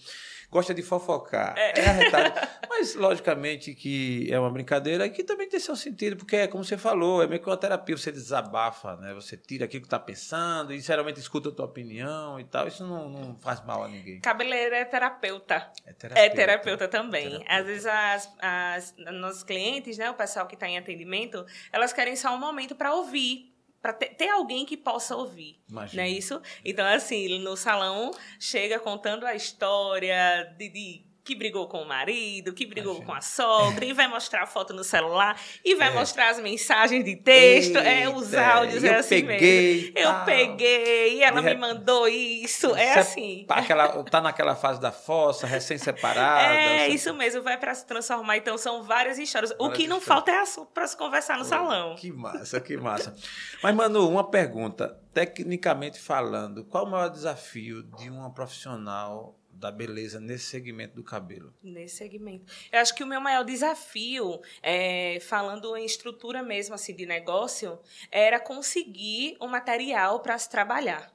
gosta de fofocar. É, é arretado. Mas, logicamente, que é uma brincadeira e que também tem seu sentido, porque é como você falou, é meio que uma terapia, você desabafa, né? Você tira aquilo que está pensando e, geralmente, escuta a tua opinião e tal. Isso não, não faz mal a ninguém. Cabeleireiro é terapeuta. É terapeuta. É terapeuta também. Terapeuta. Às vezes, as, as, nossos clientes, né? O pessoal que está em atendimento, elas querem só um momento para ouvir para ter, ter, alguém que possa ouvir, Imagina. não é isso? Então assim, no salão chega contando a história de, de que brigou com o marido, que brigou Imagina. com a sogra, e vai mostrar a foto no celular, e vai é. mostrar as mensagens de texto, Eita, é, os áudios, é assim peguei, mesmo. Eu peguei, e ela me mandou isso, é assim. Aquela, tá naquela fase da fossa, recém-separada. É, isso mesmo, vai para se transformar. Então, são várias histórias. Várias o que não histórias. falta é assunto para se conversar no salão. Que massa, que massa. Mas, Manu, uma pergunta. Tecnicamente falando, qual o maior desafio de uma profissional da beleza nesse segmento do cabelo? Nesse segmento. Eu acho que o meu maior desafio, é, falando em estrutura mesmo assim de negócio, era conseguir o material para se trabalhar.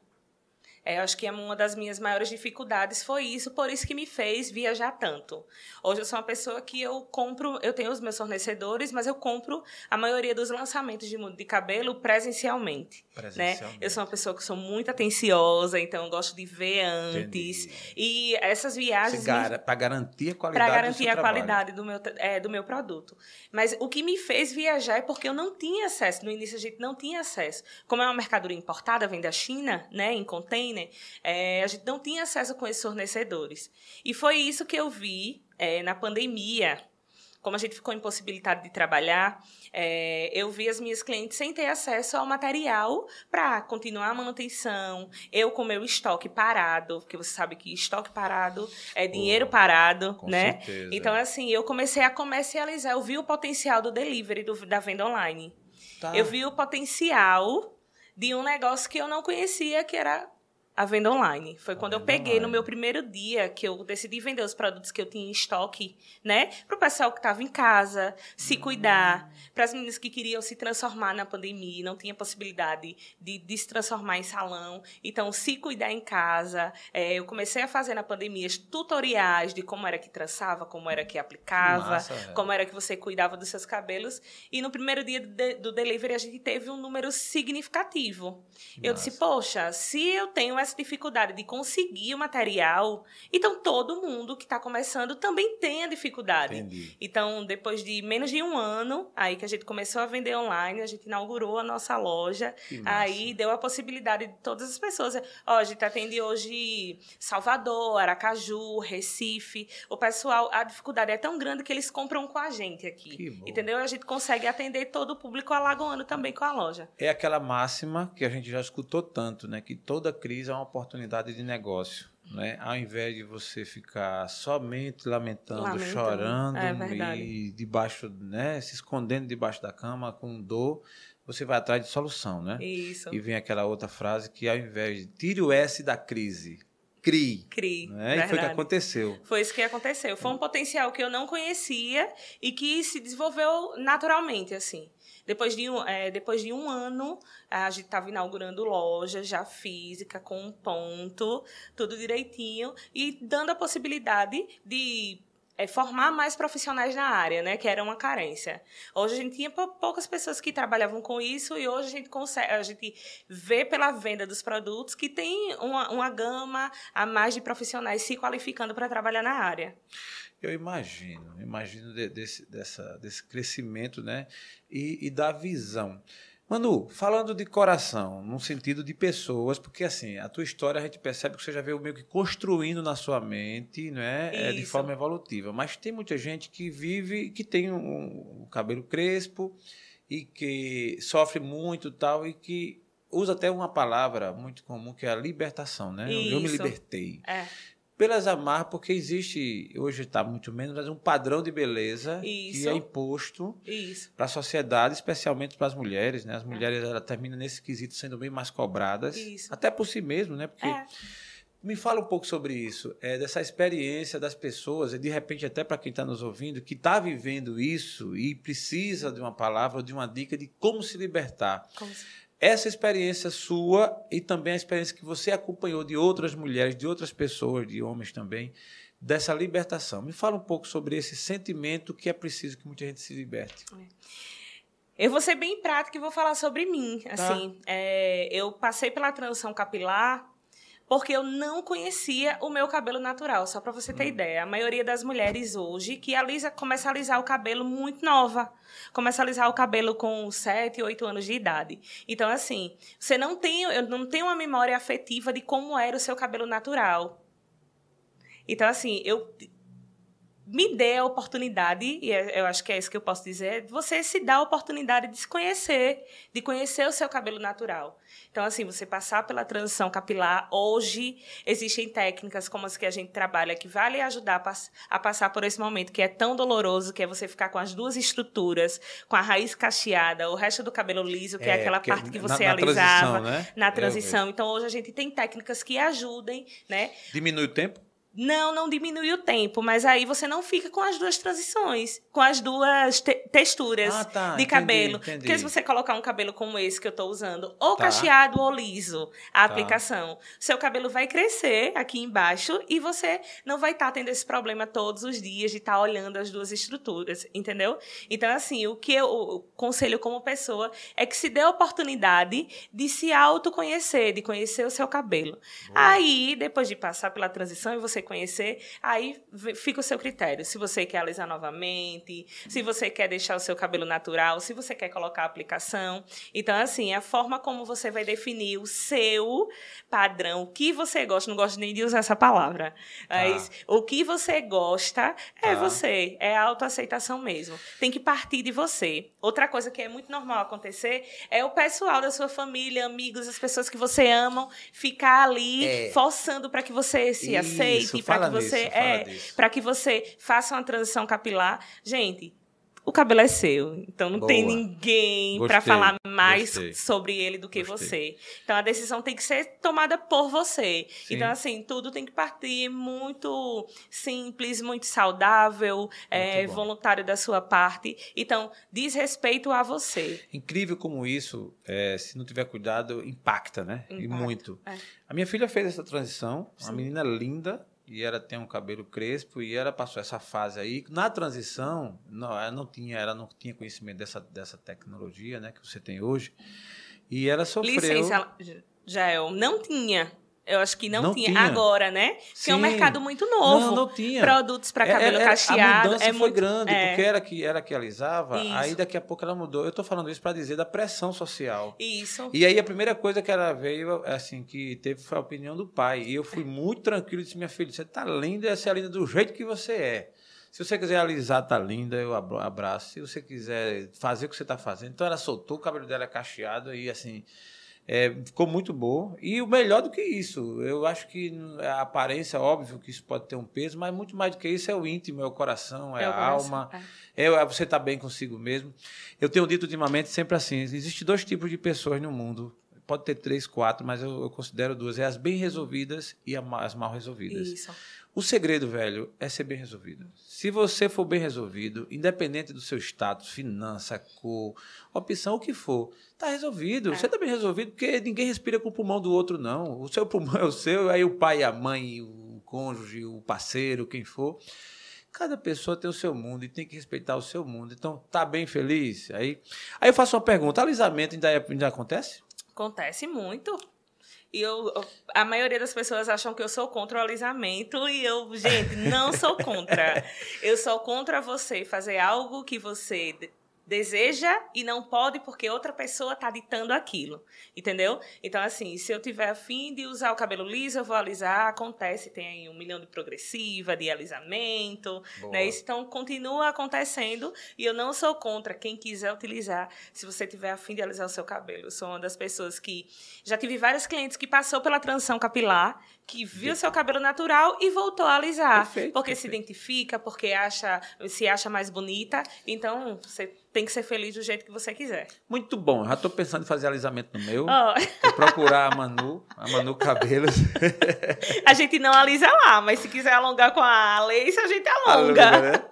É, acho que uma das minhas maiores dificuldades foi isso, por isso que me fez viajar tanto. Hoje eu sou uma pessoa que eu compro, eu tenho os meus fornecedores, mas eu compro a maioria dos lançamentos de de cabelo presencialmente. Presencialmente. Né? Eu sou uma pessoa que sou muito atenciosa, então eu gosto de ver antes. Entendi. E essas viagens. Para garantir a qualidade Para garantir do a qualidade do meu, é, do meu produto. Mas o que me fez viajar é porque eu não tinha acesso. No início a gente não tinha acesso. Como é uma mercadoria importada, vem da China, né, em container é, a gente não tinha acesso com esses fornecedores. E foi isso que eu vi é, na pandemia. Como a gente ficou impossibilitado de trabalhar, é, eu vi as minhas clientes sem ter acesso ao material para continuar a manutenção. Eu com meu estoque parado, porque você sabe que estoque parado é dinheiro parado, com né? Certeza. Então, assim, eu comecei a comercializar. Eu vi o potencial do delivery, do, da venda online. Tá. Eu vi o potencial de um negócio que eu não conhecia, que era a venda online. Foi quando eu peguei online. no meu primeiro dia que eu decidi vender os produtos que eu tinha em estoque, né? Para o pessoal que estava em casa, se hum. cuidar, para as meninas que queriam se transformar na pandemia, não tinha possibilidade de, de se transformar em salão, então se cuidar em casa. É, eu comecei a fazer na pandemia tutoriais de como era que trançava, como era que aplicava, Massa, como era que você cuidava dos seus cabelos. E no primeiro dia do, do delivery a gente teve um número significativo. Massa. Eu disse, poxa, se eu tenho essa essa dificuldade de conseguir o material, então todo mundo que está começando também tem a dificuldade. Entendi. Então, depois de menos de um ano, aí que a gente começou a vender online, a gente inaugurou a nossa loja, aí deu a possibilidade de todas as pessoas. Ó, a gente atende hoje Salvador, Aracaju, Recife. O pessoal, a dificuldade é tão grande que eles compram com a gente aqui. Entendeu? A gente consegue atender todo o público alagoano também com a loja. É aquela máxima que a gente já escutou tanto, né? Que toda crise é uma oportunidade de negócio. Né? Ao invés de você ficar somente lamentando, lamentando. chorando é e debaixo, né, se escondendo debaixo da cama com dor, você vai atrás de solução, né? Isso. E vem aquela outra frase que ao invés de tire o S da crise, crie. Crie. Né? E foi o que aconteceu. Foi isso que aconteceu. Foi um potencial que eu não conhecia e que se desenvolveu naturalmente, assim. Depois de um, é, depois de um ano, a gente estava inaugurando loja já física, com um ponto, tudo direitinho, e dando a possibilidade de é, formar mais profissionais na área, né? Que era uma carência. Hoje a gente tinha poucas pessoas que trabalhavam com isso e hoje a gente consegue, a gente vê pela venda dos produtos que tem uma, uma gama a mais de profissionais se qualificando para trabalhar na área. Eu imagino, imagino de, desse, dessa, desse crescimento, né? E, e da visão. Manu, falando de coração, no sentido de pessoas, porque assim, a tua história a gente percebe que você já veio meio que construindo na sua mente, né? É, de forma evolutiva. Mas tem muita gente que vive, que tem um, um cabelo crespo e que sofre muito tal e que usa até uma palavra muito comum que é a libertação, né? Isso. Eu me libertei. É pelas amarras, porque existe, hoje está muito menos, mas um padrão de beleza Isso. que é imposto para a sociedade, especialmente para as mulheres. Né? As mulheres ela terminam nesse quesito sendo bem mais cobradas, isso. até por si mesmo, né? Porque é. Me fala um pouco sobre isso, é, dessa experiência das pessoas, e de repente até para quem está nos ouvindo, que está vivendo isso e precisa de uma palavra de uma dica de como se libertar. Como se essa experiência sua e também a experiência que você acompanhou de outras mulheres, de outras pessoas, de homens também, dessa libertação. Me fala um pouco sobre esse sentimento que é preciso que muita gente se liberte. Eu vou ser bem prática e vou falar sobre mim. Tá. Assim, é, eu passei pela transição capilar porque eu não conhecia o meu cabelo natural, só para você ter hum. ideia. A maioria das mulheres hoje que alisa, começa a alisar o cabelo muito nova. Começa a alisar o cabelo com 7, 8 anos de idade. Então, assim, você não tem, eu não tenho uma memória afetiva de como era o seu cabelo natural. Então, assim, eu me dê a oportunidade, e é, eu acho que é isso que eu posso dizer, você se dá a oportunidade de se conhecer, de conhecer o seu cabelo natural. Então, assim, você passar pela transição capilar, hoje existem técnicas como as que a gente trabalha que vai lhe ajudar a passar por esse momento que é tão doloroso, que é você ficar com as duas estruturas, com a raiz cacheada, o resto do cabelo liso, que é, é aquela que parte que você na, na alisava transição, né? na transição. Então, hoje a gente tem técnicas que ajudem, né? Diminui o tempo? Não, não diminui o tempo, mas aí você não fica com as duas transições, com as duas te texturas ah, tá, de cabelo. Entendi. Porque se você colocar um cabelo como esse que eu estou usando, ou tá. cacheado ou liso, a tá. aplicação, seu cabelo vai crescer aqui embaixo e você não vai estar tá tendo esse problema todos os dias de estar tá olhando as duas estruturas, entendeu? Então, assim, o que eu conselho como pessoa é que se dê a oportunidade de se autoconhecer, de conhecer o seu cabelo. Boa. Aí, depois de passar pela transição e você conhecer, aí fica o seu critério. Se você quer alisar novamente, se você quer deixar o seu cabelo natural, se você quer colocar a aplicação. Então, assim, a forma como você vai definir o seu padrão, o que você gosta, não gosto nem de usar essa palavra, mas tá. o que você gosta é tá. você, é a autoaceitação mesmo. Tem que partir de você. Outra coisa que é muito normal acontecer é o pessoal da sua família, amigos, as pessoas que você ama, ficar ali é. forçando para que você se Isso. aceite para que você nisso, é, para que você faça uma transição capilar. Gente, o cabelo é seu. Então não Boa. tem ninguém para falar mais Gostei. sobre ele do que Gostei. você. Então a decisão tem que ser tomada por você. Sim. Então, assim, tudo tem que partir muito simples, muito saudável, muito é, voluntário da sua parte. Então, diz respeito a você. Incrível como isso, é, se não tiver cuidado, impacta, né? Impacta. E muito. É. A minha filha fez essa transição, Sim. uma menina linda, e ela tem um cabelo crespo e ela passou essa fase aí. Na transição, não, ela não tinha, ela não tinha conhecimento dessa, dessa tecnologia, né, que você tem hoje. E ela sofreu. Licença, Jael, não tinha. Eu acho que não, não tinha. tinha. Agora, né? Sim. é um mercado muito novo. Não, não tinha. Produtos para cabelo é, é, cacheado. A mudança é foi muito... grande, é. porque era que, era que alisava, isso. aí daqui a pouco ela mudou. Eu estou falando isso para dizer da pressão social. Isso. E aí a primeira coisa que ela veio, assim, que teve foi a opinião do pai. E eu fui muito tranquilo e disse, minha filha, você tá linda, você é linda do jeito que você é. Se você quiser alisar, tá linda, eu abraço. Se você quiser fazer o que você está fazendo. Então ela soltou, o cabelo dela é cacheado e assim é, ficou muito bom. E o melhor do que isso, eu acho que a aparência, óbvio que isso pode ter um peso, mas muito mais do que isso é o íntimo, é o coração, é, é a alma, é. é você estar tá bem consigo mesmo. Eu tenho dito ultimamente sempre assim: existem dois tipos de pessoas no mundo. Pode ter três, quatro, mas eu, eu considero duas: é as bem resolvidas e as mal resolvidas. Isso. O segredo, velho, é ser bem resolvido. Se você for bem resolvido, independente do seu status, finança, cor, opção, o que for, tá resolvido. É. Você tá bem resolvido porque ninguém respira com o pulmão do outro, não. O seu pulmão é o seu, aí o pai, a mãe, o cônjuge, o parceiro, quem for. Cada pessoa tem o seu mundo e tem que respeitar o seu mundo. Então, tá bem feliz? Aí, aí eu faço uma pergunta: alisamento ainda, é, ainda acontece? Acontece muito. E eu, a maioria das pessoas acham que eu sou contra o alisamento e eu, gente, não sou contra. eu sou contra você fazer algo que você deseja e não pode porque outra pessoa está ditando aquilo, entendeu? Então, assim, se eu tiver afim de usar o cabelo liso, eu vou alisar, acontece, tem aí um milhão de progressiva, de alisamento, Boa. né? Isso, então, continua acontecendo e eu não sou contra quem quiser utilizar, se você tiver afim de alisar o seu cabelo. Eu sou uma das pessoas que já tive vários clientes que passou pela transição capilar, que viu seu cabelo natural e voltou a alisar, perfeito, porque perfeito. se identifica, porque acha, se acha mais bonita, então você tem que ser feliz do jeito que você quiser. Muito bom. Já estou pensando em fazer alisamento no meu. Oh. Vou procurar a Manu, a Manu Cabelos. a gente não alisa lá, mas se quiser alongar com a Lace, a gente alonga. alonga né?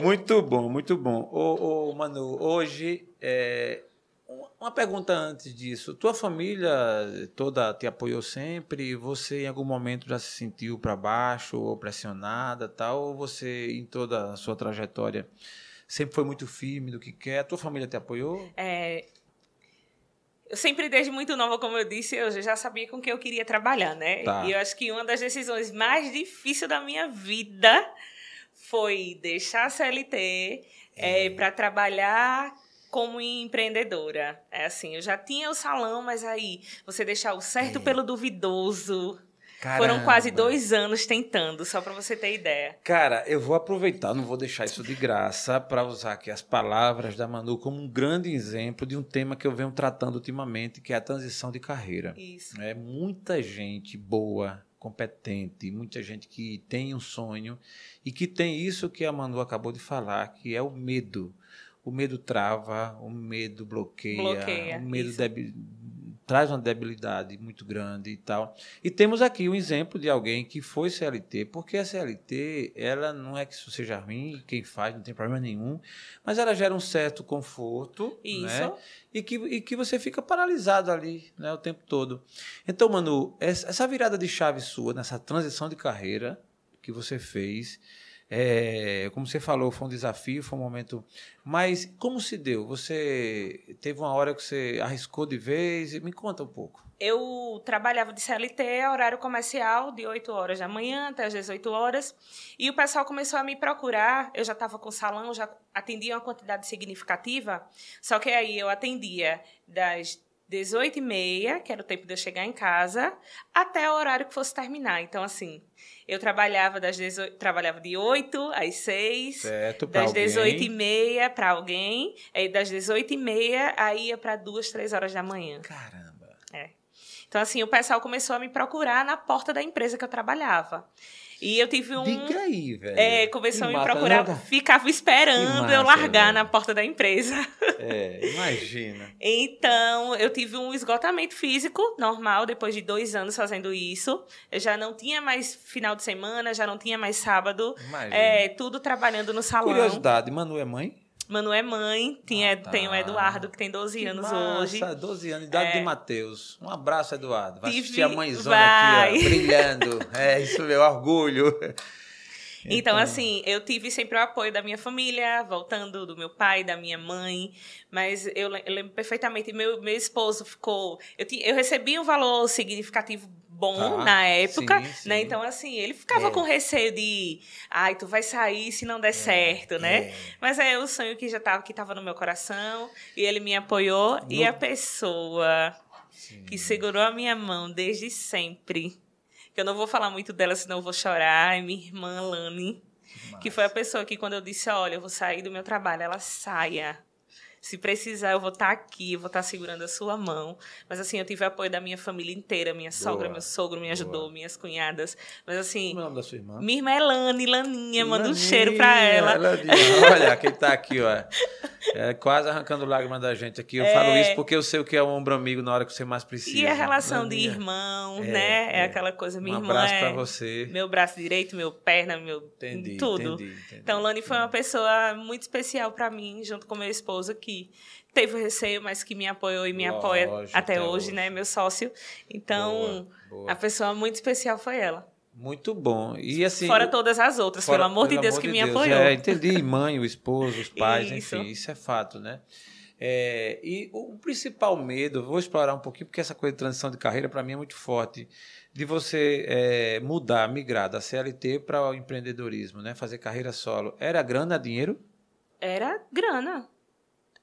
Muito bom, muito bom. Ô, ô Manu, hoje, é, uma pergunta antes disso. Tua família toda te apoiou sempre? Você em algum momento já se sentiu para baixo ou pressionada tal? Ou você, em toda a sua trajetória sempre foi muito firme do que quer. A tua família te apoiou? É, eu sempre, desde muito nova, como eu disse, eu já sabia com que eu queria trabalhar, né? Tá. E eu acho que uma das decisões mais difíceis da minha vida foi deixar a CLT é. é, para trabalhar como empreendedora. É assim, eu já tinha o salão, mas aí você deixar o certo é. pelo duvidoso, Caramba. Foram quase dois anos tentando, só para você ter ideia. Cara, eu vou aproveitar, não vou deixar isso de graça, para usar aqui as palavras da Manu como um grande exemplo de um tema que eu venho tratando ultimamente, que é a transição de carreira. Isso. É muita gente boa, competente, muita gente que tem um sonho e que tem isso que a Manu acabou de falar, que é o medo. O medo trava, o medo bloqueia, bloqueia o medo traz uma debilidade muito grande e tal. E temos aqui um exemplo de alguém que foi CLT, porque a CLT, ela não é que isso seja ruim, quem faz não tem problema nenhum, mas ela gera um certo conforto, isso. né? E que, e que você fica paralisado ali, né, o tempo todo. Então, Manu, essa virada de chave sua nessa transição de carreira que você fez, é, como você falou, foi um desafio, foi um momento. Mas como se deu? Você teve uma hora que você arriscou de vez? Me conta um pouco. Eu trabalhava de CLT, horário comercial, de 8 horas da manhã até as 18 horas. E o pessoal começou a me procurar. Eu já estava com salão, já atendia uma quantidade significativa. Só que aí eu atendia das 18 e meia, que era o tempo de eu chegar em casa, até o horário que fosse terminar. Então, assim, eu trabalhava das 18, trabalhava de 8 às 6, certo, das alguém. 18 e meia para alguém, aí das 18 e meia aí ia para 2, 3 horas da manhã. Caramba! É. Então, assim, o pessoal começou a me procurar na porta da empresa que eu trabalhava. E eu tive um. Diga aí, velho. É, começou a me massa, procurar, ficava esperando Que eu massa, largar velho. na porta da empresa. É, imagina. Então, eu tive um esgotamento físico normal depois de dois anos fazendo isso. Eu já não tinha mais final de semana, já não tinha mais sábado. Imagina. É, tudo trabalhando no salão. Curiosidade, Manu é mãe? Manu é mãe, tinha, Ah, tá. tem o Eduardo, que tem 12 Que anos massa, hoje. 12 anos, idade É. de Matheus. Um abraço, Eduardo. Vai Tive- assistir a mãezona vai. aqui, ó, brilhando. É, isso meu orgulho. Então, assim, eu tive sempre o apoio da minha família, voltando do meu pai, da minha mãe, mas eu, eu lembro perfeitamente, meu, meu esposo ficou... Eu, eu recebi um valor significativo bom Tá, na época, sim, sim. né? Então, assim, ele ficava É. com receio de... Ai, tu vai sair se não der certo, né? É. Mas é o sonho que já estava que tava no meu coração, e ele me apoiou, e No- a pessoa Sim. que segurou a minha mão desde sempre. Que eu não vou falar muito dela, senão eu vou chorar. É minha irmã Lani, que foi a pessoa que, quando eu disse, olha, eu vou sair do meu trabalho, ela saia. Se precisar, eu vou estar aqui, eu vou estar segurando a sua mão. Mas assim, eu tive apoio da minha família inteira. Minha sogra, Boa, meu sogro me ajudou, boa. minhas cunhadas. Mas assim, Como é o nome da sua irmã? minha irmã é Lani, Laninha, manda um cheiro pra ela. Laninha. Olha, quem tá aqui, ó. É, quase arrancando lágrimas da gente aqui. Eu É. falo isso porque eu sei o que é um ombro amigo na hora que você mais precisa. E a relação de Laninha, irmão, É, né? É, é. aquela coisa, minha um irmã abraço é pra você. meu braço direito, meu perna, meu Entendi, tudo. entendi, entendi. Então, Lani foi uma pessoa muito especial pra mim, junto com meu esposo, que teve o receio, mas que me apoiou e me apoia Lógico, até, até hoje, hoje. né? Meu sócio. Então, Boa, boa. a pessoa muito especial foi ela. Muito bom. E assim. Fora todas as outras, Fora- pelo amor de Deus, amor que de me Deus. apoiou. É, entendi. Mãe, o esposo, os pais, Isso. enfim, isso é fato, né? É, e o principal medo, vou explorar um pouquinho, porque essa coisa de transição de carreira para mim é muito forte, de você é, mudar, migrar da CLT para o empreendedorismo, né? Fazer carreira solo. Era grana, dinheiro? Era grana.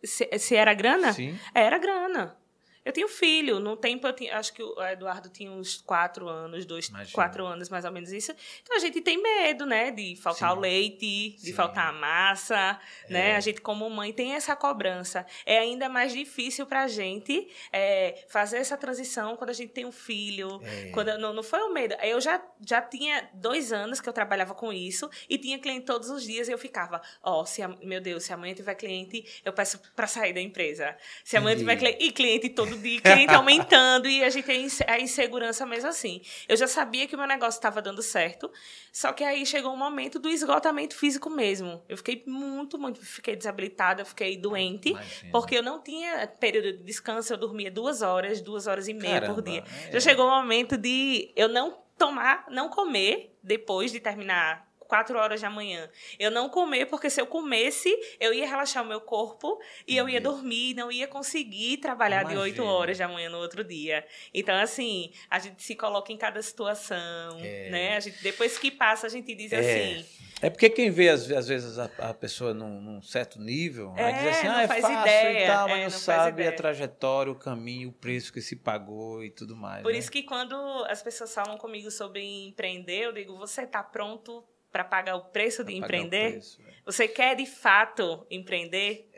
Se, se era grana? Sim. Era grana. Eu tenho filho, no tempo eu tinha, acho que o Eduardo tinha uns quatro anos, dois, Imagina. quatro anos mais ou menos isso. Então a gente tem medo, né, de faltar Sim. o leite, de Sim. faltar a massa, né? É. A gente como mãe tem essa cobrança. É ainda mais difícil pra gente é, fazer essa transição quando a gente tem um filho. É. Quando não, não foi o medo. Eu já, já tinha dois anos que eu trabalhava com isso e tinha cliente todos os dias e eu ficava, ó, se a- meu Deus, se amanhã tiver cliente, eu peço pra sair da empresa. Se amanhã tiver cliente, e cliente todo dia, cliente aumentando e a gente tem inse- a insegurança mesmo assim. Eu já sabia que o meu negócio estava dando certo, só que aí chegou um momento do esgotamento físico mesmo. Eu fiquei muito, muito, fiquei desabilitada, fiquei doente. Imagina. Porque eu não tinha período de descanso, eu dormia duas horas, duas horas e meia Caramba, por dia. é. Já chegou o momento de eu não tomar, não comer depois de terminar quatro horas da manhã. Eu não comer, porque se eu comesse, eu ia relaxar o meu corpo e eu ia dormir, não ia conseguir trabalhar de oito Imagina. horas da manhã no outro dia. Então, assim, a gente se coloca em cada situação, É. né? A gente, depois que passa, a gente diz É. assim, É porque quem vê, às, vezes, a, a pessoa num, num certo nível, aí É, diz assim, não ah, é faz fácil ideia, e tal, mas é, não, não sabe a ideia. trajetória, o caminho, o preço que se pagou e tudo mais. Por né? isso que quando as pessoas falam comigo sobre empreender, eu digo, você está pronto para pagar o preço de Pra o empreender? preço, é. Você quer de fato empreender?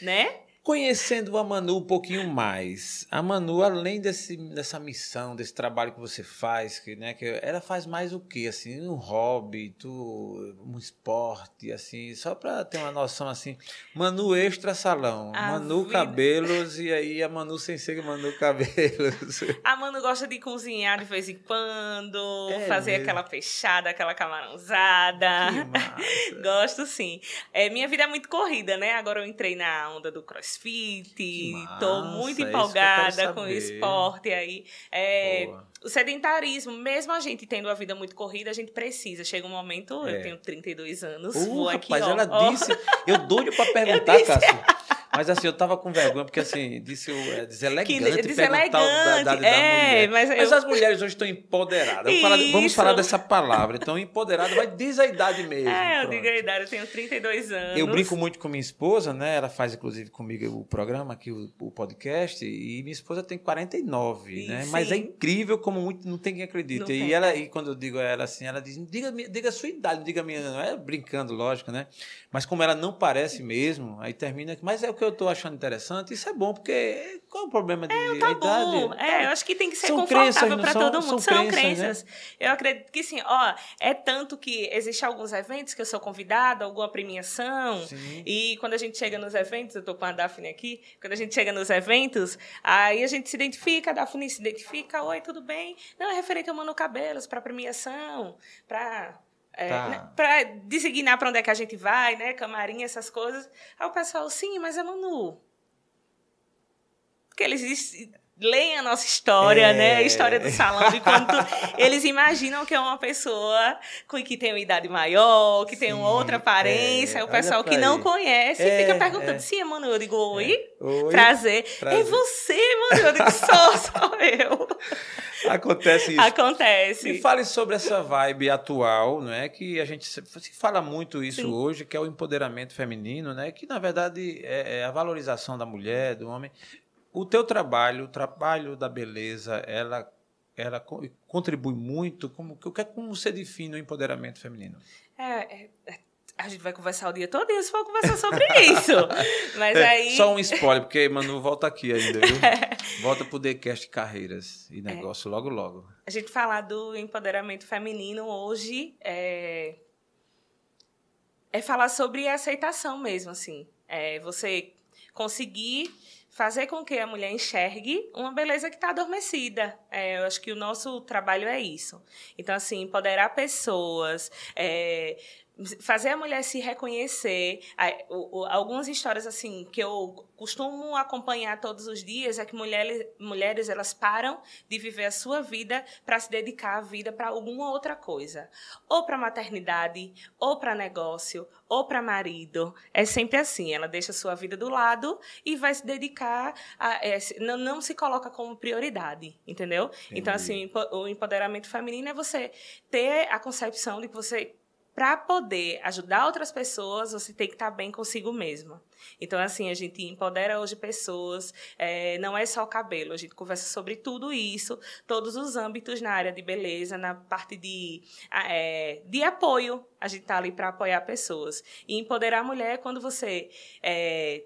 Né? Conhecendo a Manu um pouquinho mais, a Manu, além desse, dessa missão, desse trabalho que você faz, que, né, que ela faz mais o quê? Assim, um hobby, tu, um esporte, assim, só para ter uma noção assim. Manu Extra Salão, A Manu vida- Cabelos e aí a Manu sem ser Manu Cabelos. A Manu gosta de cozinhar de vez em quando, É fazer mesmo? aquela fechada, aquela camarãozada. Gosto sim. É, minha vida é muito corrida, né? Agora eu entrei na onda do crossfit, Tô massa, muito é empolgada quero com o esporte aí. É, o sedentarismo, mesmo a gente tendo a vida muito corrida, a gente precisa. Chega um momento, É. eu tenho 32 anos, Uh, vou aqui, ó, ela ó. disse. Eu doido pra perguntar. Cássio. Mas assim, eu tava com vergonha, porque assim, disse o é, deselegante Que perguntar deselegante, o da, da, da é, mulher. mas Mas, eu- as mulheres hoje estão empoderadas. Vamos falar, vamos falar dessa palavra. Então, empoderada, vai diz a idade mesmo. É, eu pronto. digo a idade, eu tenho 32 anos. Eu brinco muito com minha esposa, né? Ela faz, inclusive, comigo o programa aqui, o, o podcast, e minha esposa tem 49, E né? Mas é sim. incrível como muito não tem quem acredite. Não e tem. ela, e quando eu digo a ela assim, ela diz, diga, diga a sua idade, não diga a minha, não é brincando, lógico, né? Mas como ela não parece mesmo, aí termina. Mas é o que eu, eu tô achando interessante. Isso é bom, porque qual é o problema de é, tá idade? Bom. É, eu acho que tem que ser são confortável para todo mundo. São, são crenças. Né? Eu acredito que sim. Ó, é tanto que existem alguns eventos que eu sou convidada, alguma premiação. Sim. E quando a gente chega nos eventos, eu tô com a Daphne aqui, quando a gente chega nos eventos, aí a gente se identifica, a Daphne se identifica, oi, tudo bem? Não, é referente ao Mano Cabelos, para premiação, para é, tá. né, para designar para onde é que a gente vai, né? Camarim, essas coisas. Aí o pessoal, sim, mas é Manu que eles leem a nossa história, é... né? A história do salão, de quanto eles imaginam que é uma pessoa que tem uma idade maior, que Sim, tem uma outra aparência. É, o pessoal que não conhece é, fica perguntando: é. Sim, mano, eu digo, oi, é. oi prazer. prazer. É você, mano, eu digo, sou, sou eu. Acontece isso. Acontece. E fale sobre essa vibe atual, não é? Que a gente se fala muito isso Sim. hoje, que é o empoderamento feminino, né? Que na verdade é, é a valorização da mulher, do homem o teu trabalho, o trabalho da beleza, ela, ela contribui muito. Como, que, como você define o empoderamento feminino? É, é, é, a gente vai conversar o dia todo e se for conversar sobre isso. Mas é, aí. Só um spoiler, porque Manu volta aqui ainda, viu? volta pro TheCast Carreiras e é. negócio logo, logo. A gente falar do empoderamento feminino hoje é, é falar sobre aceitação mesmo, assim. É você conseguir fazer com que a mulher enxergue uma beleza que está adormecida. É, eu acho que o nosso trabalho é isso. Então, assim, empoderar pessoas, é, fazer a mulher se reconhecer. Algumas histórias assim que eu costumo acompanhar todos os dias é que mulheres, mulheres elas param de viver a sua vida para se dedicar a vida para alguma outra coisa, ou para maternidade, ou para negócio, ou para marido. É sempre assim. Ela deixa a sua vida do lado e vai se dedicar a é, não, não se coloca como prioridade, entendeu? Entendi. Então assim, o empoderamento feminino é você ter a concepção de que você para poder ajudar outras pessoas, você tem que estar tá bem consigo mesma. Então, assim, a gente empodera hoje pessoas, é, não é só o cabelo, a gente conversa sobre tudo isso, todos os âmbitos na área de beleza, na parte de, é, de apoio. A gente está ali para apoiar pessoas. E empoderar a mulher é quando você é,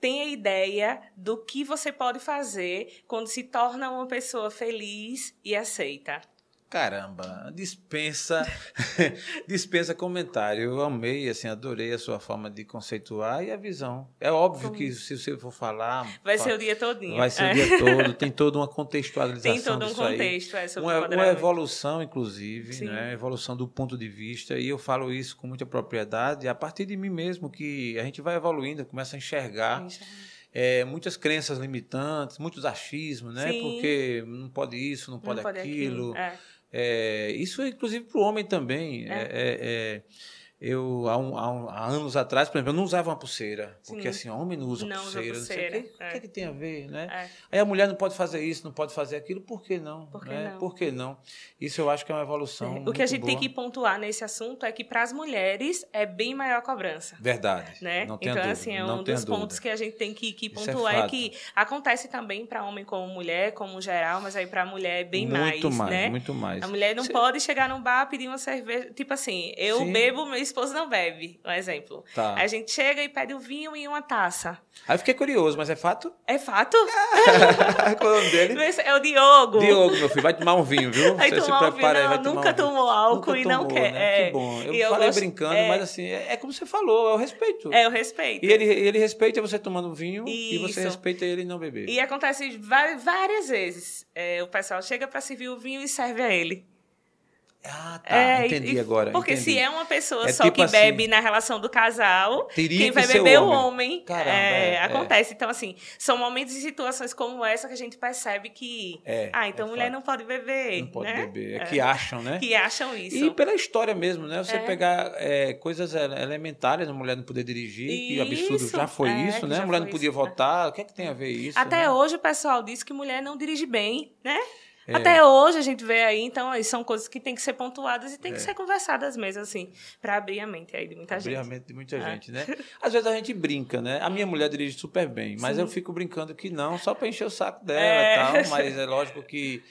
tem a ideia do que você pode fazer quando se torna uma pessoa feliz e aceita. Caramba, dispensa, dispensa comentário. Eu amei, assim, adorei a sua forma de conceituar e a visão. É óbvio Como? que se você for falar, vai ser o dia todinho. Vai ser é. o dia todo. Tem toda uma contextualização. Tem todo um contexto, é sobre uma, uma evolução, inclusive, né? Evolução do ponto de vista. E eu falo isso com muita propriedade a partir de mim mesmo que a gente vai evoluindo, começa a enxergar. É, muitas crenças limitantes, muitos achismos, né? Sim. Porque não pode isso, não pode, não pode aquilo. aquilo. É. É, isso, inclusive, para o homem também. É. É, é. é eu, há, um, há, um, há, anos atrás, por exemplo, eu não usava uma pulseira. Porque, Sim. assim, homem não usa não pulseira. Usa pulseira. o que, é. que, que, tem a ver, né? É. Aí a mulher não pode fazer isso, não pode fazer aquilo. Por que não? Por que, né? não? Por que não? Isso eu acho que é uma evolução. O que a gente boa. tem que pontuar nesse assunto é que, para as mulheres, é bem maior a cobrança. Verdade. Né? Não então, dúvida. assim, é um dos pontos que a gente tem que, que pontuar. É, é, que acontece também para homem como mulher, como geral, mas aí para a mulher é bem muito mais. mais né? Muito mais. A mulher não pode chegar num bar pedir uma cerveja. Tipo assim, eu Sim. bebo, meu esposo não bebe um exemplo. Tá. Aí a gente chega e pede o vinho em uma taça. Aí eu fiquei curioso, mas é fato? É fato? Qual é o nome dele? É o Diogo. Diogo, meu filho, vai tomar um vinho, viu? Vai Você tomar se prepara um vinho, não, vai nunca um tomou álcool nunca e não tomou, quer. Né? É. Que bom. Eu e falei eu gosto, brincando, é... mas assim, é, é, como você falou, é o respeito. É o respeito. E ele, ele respeita você tomando vinho Isso. e você respeita ele não beber. E acontece várias vezes. É, o pessoal chega para servir o vinho e serve a ele. Ah, tá. É, entendi e, agora. Porque entendi. se é uma pessoa é só tipo que assim, bebe na relação do casal, quem vai beber é o homem. Caramba, é, é, acontece. Então, assim, são momentos e situações como essa que a gente percebe que. É, ah, então mulher fato. não pode beber. Não pode né? beber. É que acham, né? Que acham isso. E pela história mesmo, né? Você pegar coisas elementares, a mulher não poder dirigir, isso, que absurdo já foi isso, né? A mulher não podia isso. votar. O que é que tem a ver isso? Até né? hoje o pessoal diz que mulher não dirige bem, né? É. Até hoje a gente vê aí, então, aí são coisas que tem que ser pontuadas e tem é. que ser conversadas mesmo, assim, para abrir a mente aí de muita abrir gente. Abrir a mente de muita é. gente, né? Às vezes a gente brinca, né? A minha mulher dirige super bem, mas Sim. eu fico brincando que não, só para encher o saco dela e é. tal, mas é lógico que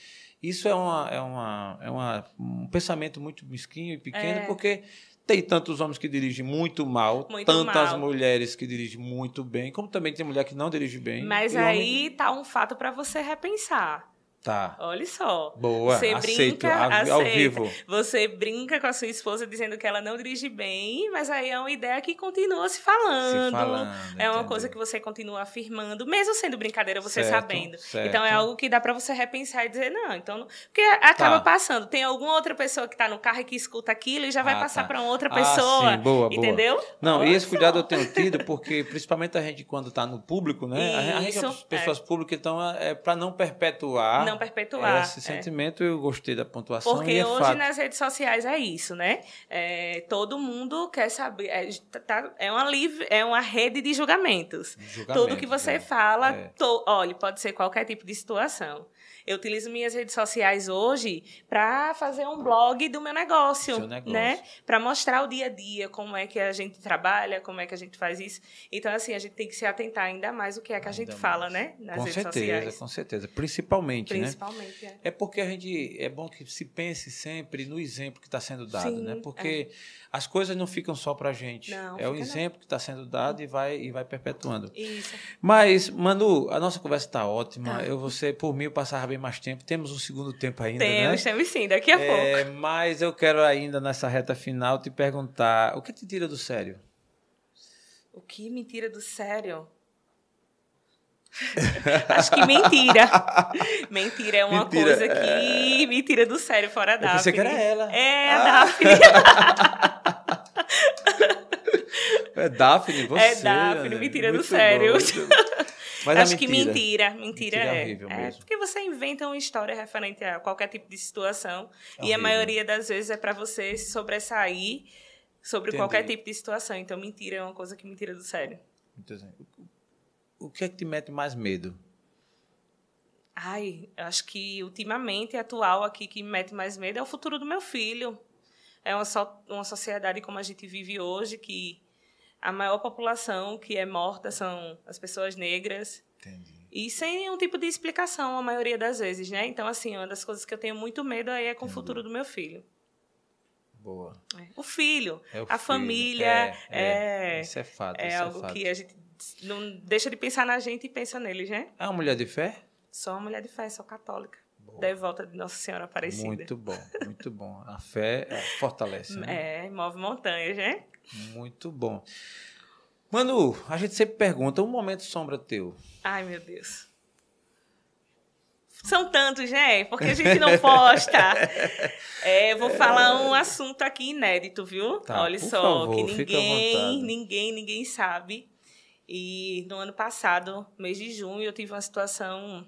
isso é, uma, é, uma, é uma, um pensamento muito mesquinho e pequeno, é. porque tem tantos homens que dirigem muito mal, Muito tantas mal. mulheres que dirigem muito bem, como também tem mulher que não dirige bem. Mas e aí tá um fato para você repensar. Tá. Olha só. Boa, Você aceito. brinca, ao, ao vivo. Você brinca com a sua esposa dizendo que ela não dirige bem, mas aí é uma ideia que continua se falando. Se falando. É uma entendeu? coisa que você continua afirmando, mesmo sendo brincadeira, você Certo, sabendo. certo. Então é algo que dá pra você repensar e dizer, não, então. não- Porque acaba Tá. passando. Tem alguma outra pessoa que tá no carro e que escuta aquilo e já vai Ah, passar tá. pra outra Ah, pessoa. sim, boa, boa. Entendeu? Não, Olha e esse cuidado eu tenho tido, porque principalmente a gente, quando está no público, né? A gente- a gente é Isso, pessoas públicas, então é para não perpetuar. Não perpetuar. Esse é. sentimento, eu gostei da pontuação. Porque e é hoje fato. nas redes sociais é isso, né? É, todo mundo quer saber. É, tá- é uma livre, é uma rede de julgamentos. Julgamento, Tudo que você né? fala, É. to- olha, pode ser qualquer tipo de situação. Eu utilizo minhas redes sociais hoje para fazer um blog do meu negócio, Seu negócio. né? Para mostrar o dia a dia, como é que a gente trabalha, como é que a gente faz isso. Então assim, a gente tem que se atentar ainda mais o que é que a gente Ainda fala, mais. né? Nas Com redes certeza, sociais. com certeza. Principalmente, né? Principalmente, é. É porque a gente é bom que se pense sempre no exemplo que está sendo dado, Sim, né? Porque as coisas não ficam só para gente. Não, é o fica não. exemplo que está sendo dado e vai e vai perpetuando. Isso. Mas, Manu, a nossa conversa está ótima. Tá. Eu você por mim eu passava bem mais tempo. Temos um segundo tempo ainda, Temos, né? temos sim, daqui a pouco. É, mas eu quero ainda nessa reta final te perguntar o que te tira do sério? O que me tira do sério? Acho que mentira. mentira é uma Mentira, coisa que me tira do sério, fora a Eu Daphne. pensei que era ela. É, a Ah. Daphne. É Daphne, você. É Daphne, né? mentira do sério. bom, a Acho que mentira. Mentira, Mentira é é. é porque você inventa uma história referente a qualquer tipo de situação. e a maioria das vezes é para você se sobressair sobre Entendi. qualquer tipo de situação. Então, mentira é uma coisa que me tira do sério. O que é que te mete mais medo? Ai, acho que ultimamente, atual aqui, que me mete mais medo é o futuro do meu filho. É uma, so, uma sociedade como a gente vive hoje, que a maior população que é morta são as pessoas negras. Entendi. E sem nenhum tipo de explicação, a maioria das vezes, né? Então, assim, uma das coisas que eu tenho muito medo aí é com o futuro do meu filho. Boa. É. O filho, É o a filho. família, é, é, Isso é fato. é isso algo é fato. que a gente não deixa de pensar na gente e pensa neles, né? É uma mulher de fé? Sou uma mulher de fé, sou católica. Boa. Devota de Nossa Senhora Aparecida. Muito bom, muito bom. A fé é, fortalece. Né? É, move montanhas, né? Muito bom. Manu, a gente sempre pergunta, um momento sombra teu. Ai, meu Deus. São tantos, né? Porque a gente não posta. É, eu vou falar um assunto aqui inédito, viu? Tá, Olha só, favor, que ninguém, ninguém, ninguém sabe. E no ano passado, mês de junho, eu tive uma situação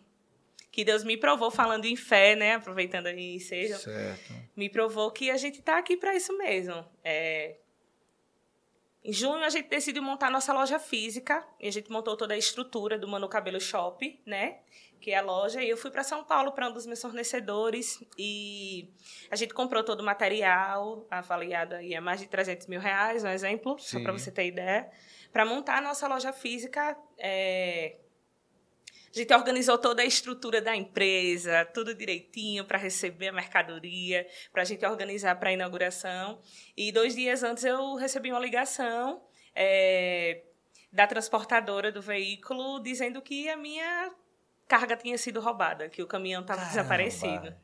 que Deus me provou, falando em fé, né? Aproveitando aí seja, Certo. me provou que a gente está aqui para isso mesmo. É, Em junho, a gente decidiu montar nossa loja física. E a gente montou toda a estrutura do Mano Cabelo Shop, né? Que é a loja. E eu fui para São Paulo para um dos meus fornecedores. E a gente comprou todo o material, avaliado aí a mais de 300 mil reais, um exemplo, só Sim. para você ter ideia. Para montar a nossa loja física, é, a gente organizou toda a estrutura da empresa, tudo direitinho para receber a mercadoria, para a gente organizar para a inauguração. E dois dias antes eu recebi uma ligação é, da transportadora do veículo dizendo que a minha carga tinha sido roubada, que o caminhão estava desaparecido.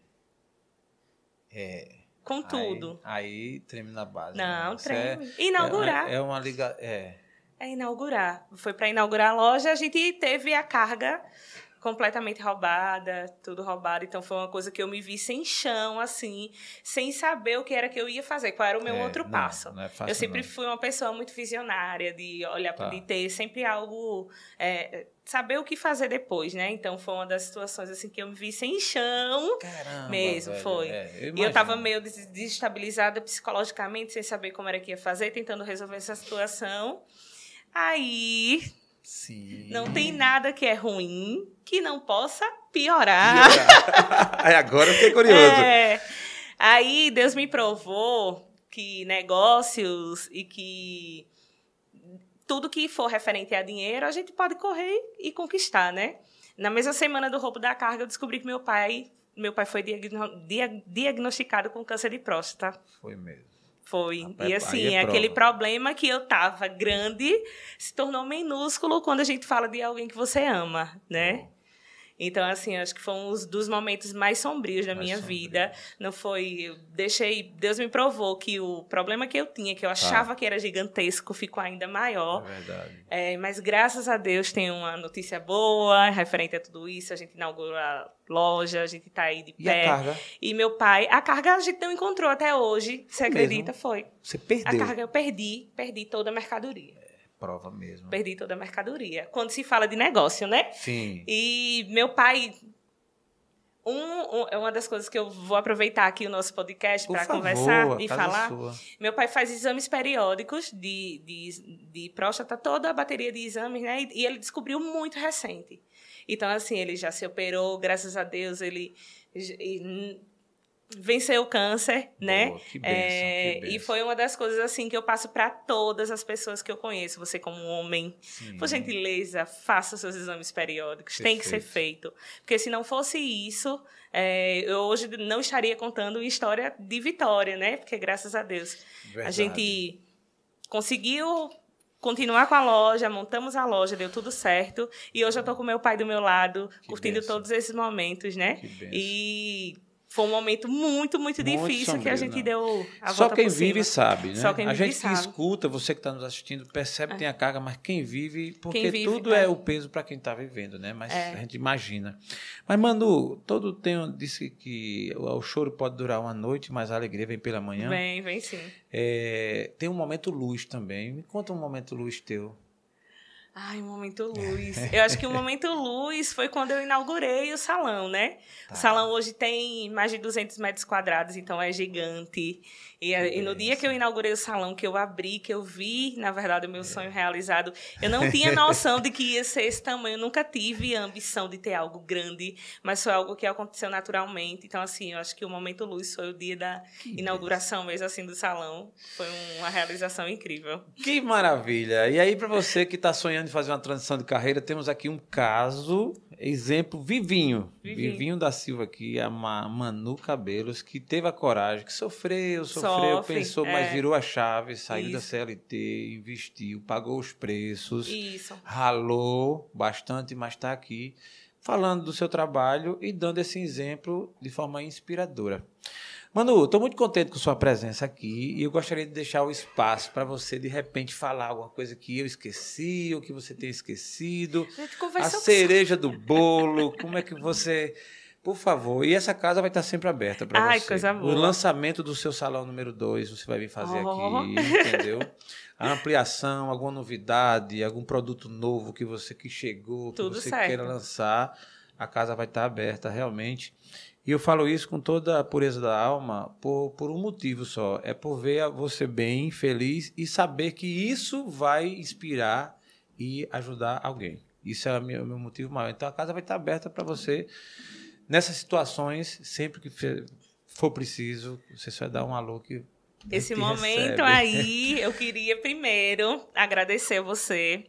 É. Com tudo. Aí, aí treme na base. Não, né? Isso é- treme. Inaugurar. É, é uma liga. É. É inaugurar. Foi para inaugurar a loja, a gente teve a carga completamente roubada, tudo roubado. Então foi uma coisa que eu me vi sem chão, assim, sem saber o que era que eu ia fazer, qual era o meu é, outro não, passo. Não é fácil, eu sempre não. fui uma pessoa muito visionária, de olhar, Tá. de ter sempre algo, é, saber o que fazer depois, né? Então foi uma das situações assim que eu me vi sem chão. Caramba, Mesmo, velho, foi. é, E eu tava meio des- desestabilizada psicologicamente, sem saber como era que ia fazer, tentando resolver essa situação. Aí, Sim. não tem nada que é ruim que não possa piorar. Aí agora eu fiquei curioso. É. Aí Deus me provou que negócios e que tudo que for referente a dinheiro, a gente pode correr e conquistar, né? Na mesma semana do roubo da carga, eu descobri que meu pai, meu pai foi diagno- dia- diagnosticado com câncer de próstata. Foi mesmo. Foi. E assim, é aquele problema que eu tava grande se tornou minúsculo quando a gente fala de alguém que você ama, né? Então, assim, acho que foi um dos momentos mais sombrios da mais minha sombrio. vida. Não foi. Eu deixei. Deus me provou que o problema que eu tinha, que eu achava ah. que era gigantesco, ficou ainda maior. É verdade. É, mas graças a Deus tem uma notícia boa referente a tudo isso. A gente inaugurou a loja, a gente está aí de pé. E a carga? E meu pai. A carga a gente não encontrou até hoje. Você acredita? Mesmo? Foi. Você perdeu? A carga eu perdi. Perdi toda a mercadoria prova mesmo. Perdi toda a mercadoria. Quando se fala de negócio, né? Sim. E meu pai. Um, um, é uma das coisas que eu vou aproveitar aqui o nosso podcast para conversar e falar. Sua. Meu pai faz exames periódicos de, de, de próstata, toda a bateria de exames, né? E, e ele descobriu muito recente. Então, assim, ele já se operou, graças a Deus, ele venceu o câncer, né? Que bênção, é, que. E foi uma das coisas assim que eu passo para todas as pessoas que eu conheço. Você como homem, Sim. por gentileza, faça seus exames periódicos. Perfeito. Tem que ser feito, porque se não fosse isso, é, eu hoje não estaria contando história de vitória, né? Porque graças a Deus Verdade. a gente conseguiu continuar com a loja, montamos a loja, deu tudo certo. E hoje eu tô com meu pai do meu lado, que curtindo benção. todos esses momentos, né? E foi um momento muito, muito, muito difícil sombrio, que a gente não. deu a Só quem vive sabe, né? Só quem a vive gente sabe. que escuta, você que está nos assistindo, percebe que é. tem a carga, mas quem vive, porque quem vive, tudo é. é. o peso para quem está vivendo, né? Mas é. a gente imagina. Mas, Manu, todo tem disse que o choro pode durar uma noite, mas a alegria vem pela manhã. Vem, vem sim. É, tem um momento luz também. Me conta um momento luz teu. Ai, momento luz. Eu acho que o momento luz foi quando eu inaugurei o salão, né? Tá. O salão hoje tem mais de 200 metros quadrados, então é gigante. E, e, no dia que eu inaugurei o salão, que eu abri, que eu vi, na verdade, o meu é. sonho realizado, eu não tinha noção de que ia ser esse tamanho. Eu nunca tive a ambição de ter algo grande, mas foi algo que aconteceu naturalmente. Então, assim, eu acho que o momento luz foi o dia da que inauguração mesmo, assim, do salão. Foi uma realização incrível. Que maravilha! E aí, para você que está sonhando em fazer uma transição de carreira, temos aqui um caso exemplo Vivinho. Vivinho. Vivinho da Silva aqui, a Manu Cabelos, que teve a coragem, que sofreu, sofreu, Sofre, pensou, é. mas virou a chave, saiu Isso. da CLT, investiu, pagou os preços, Isso. ralou bastante, mas está aqui falando do seu trabalho e dando esse exemplo de forma inspiradora. Manu, estou muito contente com sua presença aqui e eu gostaria de deixar o espaço para você, de repente, falar alguma coisa que eu esqueci ou que você tenha esquecido. A, a cereja do bolo, como é que você. Por favor, e essa casa vai estar sempre aberta para você. Ai, coisa boa. O lançamento do seu salão número 2, você vai vir fazer oh. aqui, entendeu? A ampliação, alguma novidade, algum produto novo que você que chegou, que Tudo você certo. queira lançar, a casa vai estar aberta realmente. E eu falo isso com toda a pureza da alma por, por um motivo só. É por ver você bem, feliz e saber que isso vai inspirar e ajudar alguém. Isso é o meu, meu motivo maior. Então a casa vai estar aberta para você nessas situações, sempre que for preciso, você só dar um alô que. Esse momento recebe. aí, eu queria primeiro agradecer você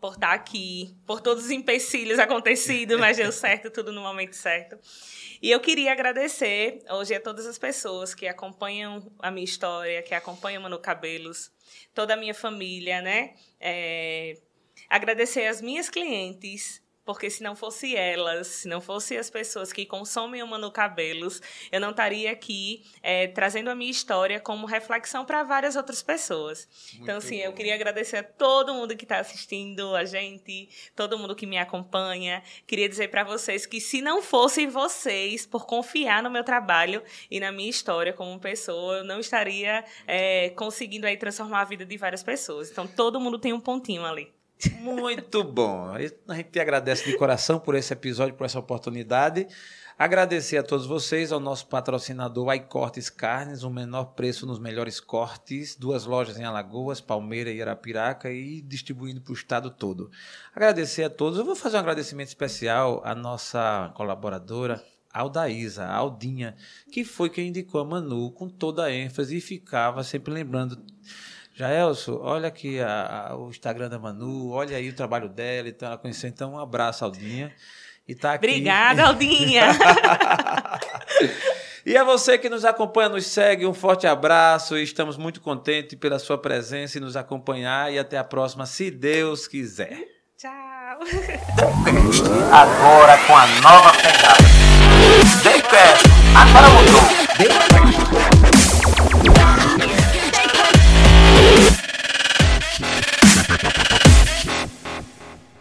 por estar aqui, por todos os empecilhos acontecidos, mas deu certo tudo no momento certo. E eu queria agradecer hoje a todas as pessoas que acompanham a minha história, que acompanham Manu Cabelos, toda a minha família, né? É, agradecer as minhas clientes porque se não fosse elas, se não fosse as pessoas que consomem o Manu Cabelos, eu não estaria aqui é, trazendo a minha história como reflexão para várias outras pessoas. Muito então, assim, bom. eu queria agradecer a todo mundo que está assistindo a gente, todo mundo que me acompanha. Queria dizer para vocês que se não fossem vocês, por confiar no meu trabalho e na minha história como pessoa, eu não estaria é, conseguindo aí transformar a vida de várias pessoas. Então, todo mundo tem um pontinho ali. Muito bom. A gente te agradece de coração por esse episódio, por essa oportunidade. Agradecer a todos vocês, ao nosso patrocinador iCortes Carnes, o menor preço nos melhores cortes, duas lojas em Alagoas, Palmeira e Arapiraca e distribuindo para o estado todo. Agradecer a todos. Eu vou fazer um agradecimento especial à nossa colaboradora, Aldaísa, Aldinha, que foi quem indicou a Manu com toda a ênfase e ficava sempre lembrando Jaelso, olha aqui a, a, o Instagram da Manu, olha aí o trabalho dela, então ela conheceu. Então, um abraço, Aldinha. E tá aqui... Obrigada, Aldinha! E a você que nos acompanha, nos segue, um forte abraço. Estamos muito contentes pela sua presença e nos acompanhar. E até a próxima, se Deus quiser. Tchau. Agora com a nova pegada. Daycast, agora mudou.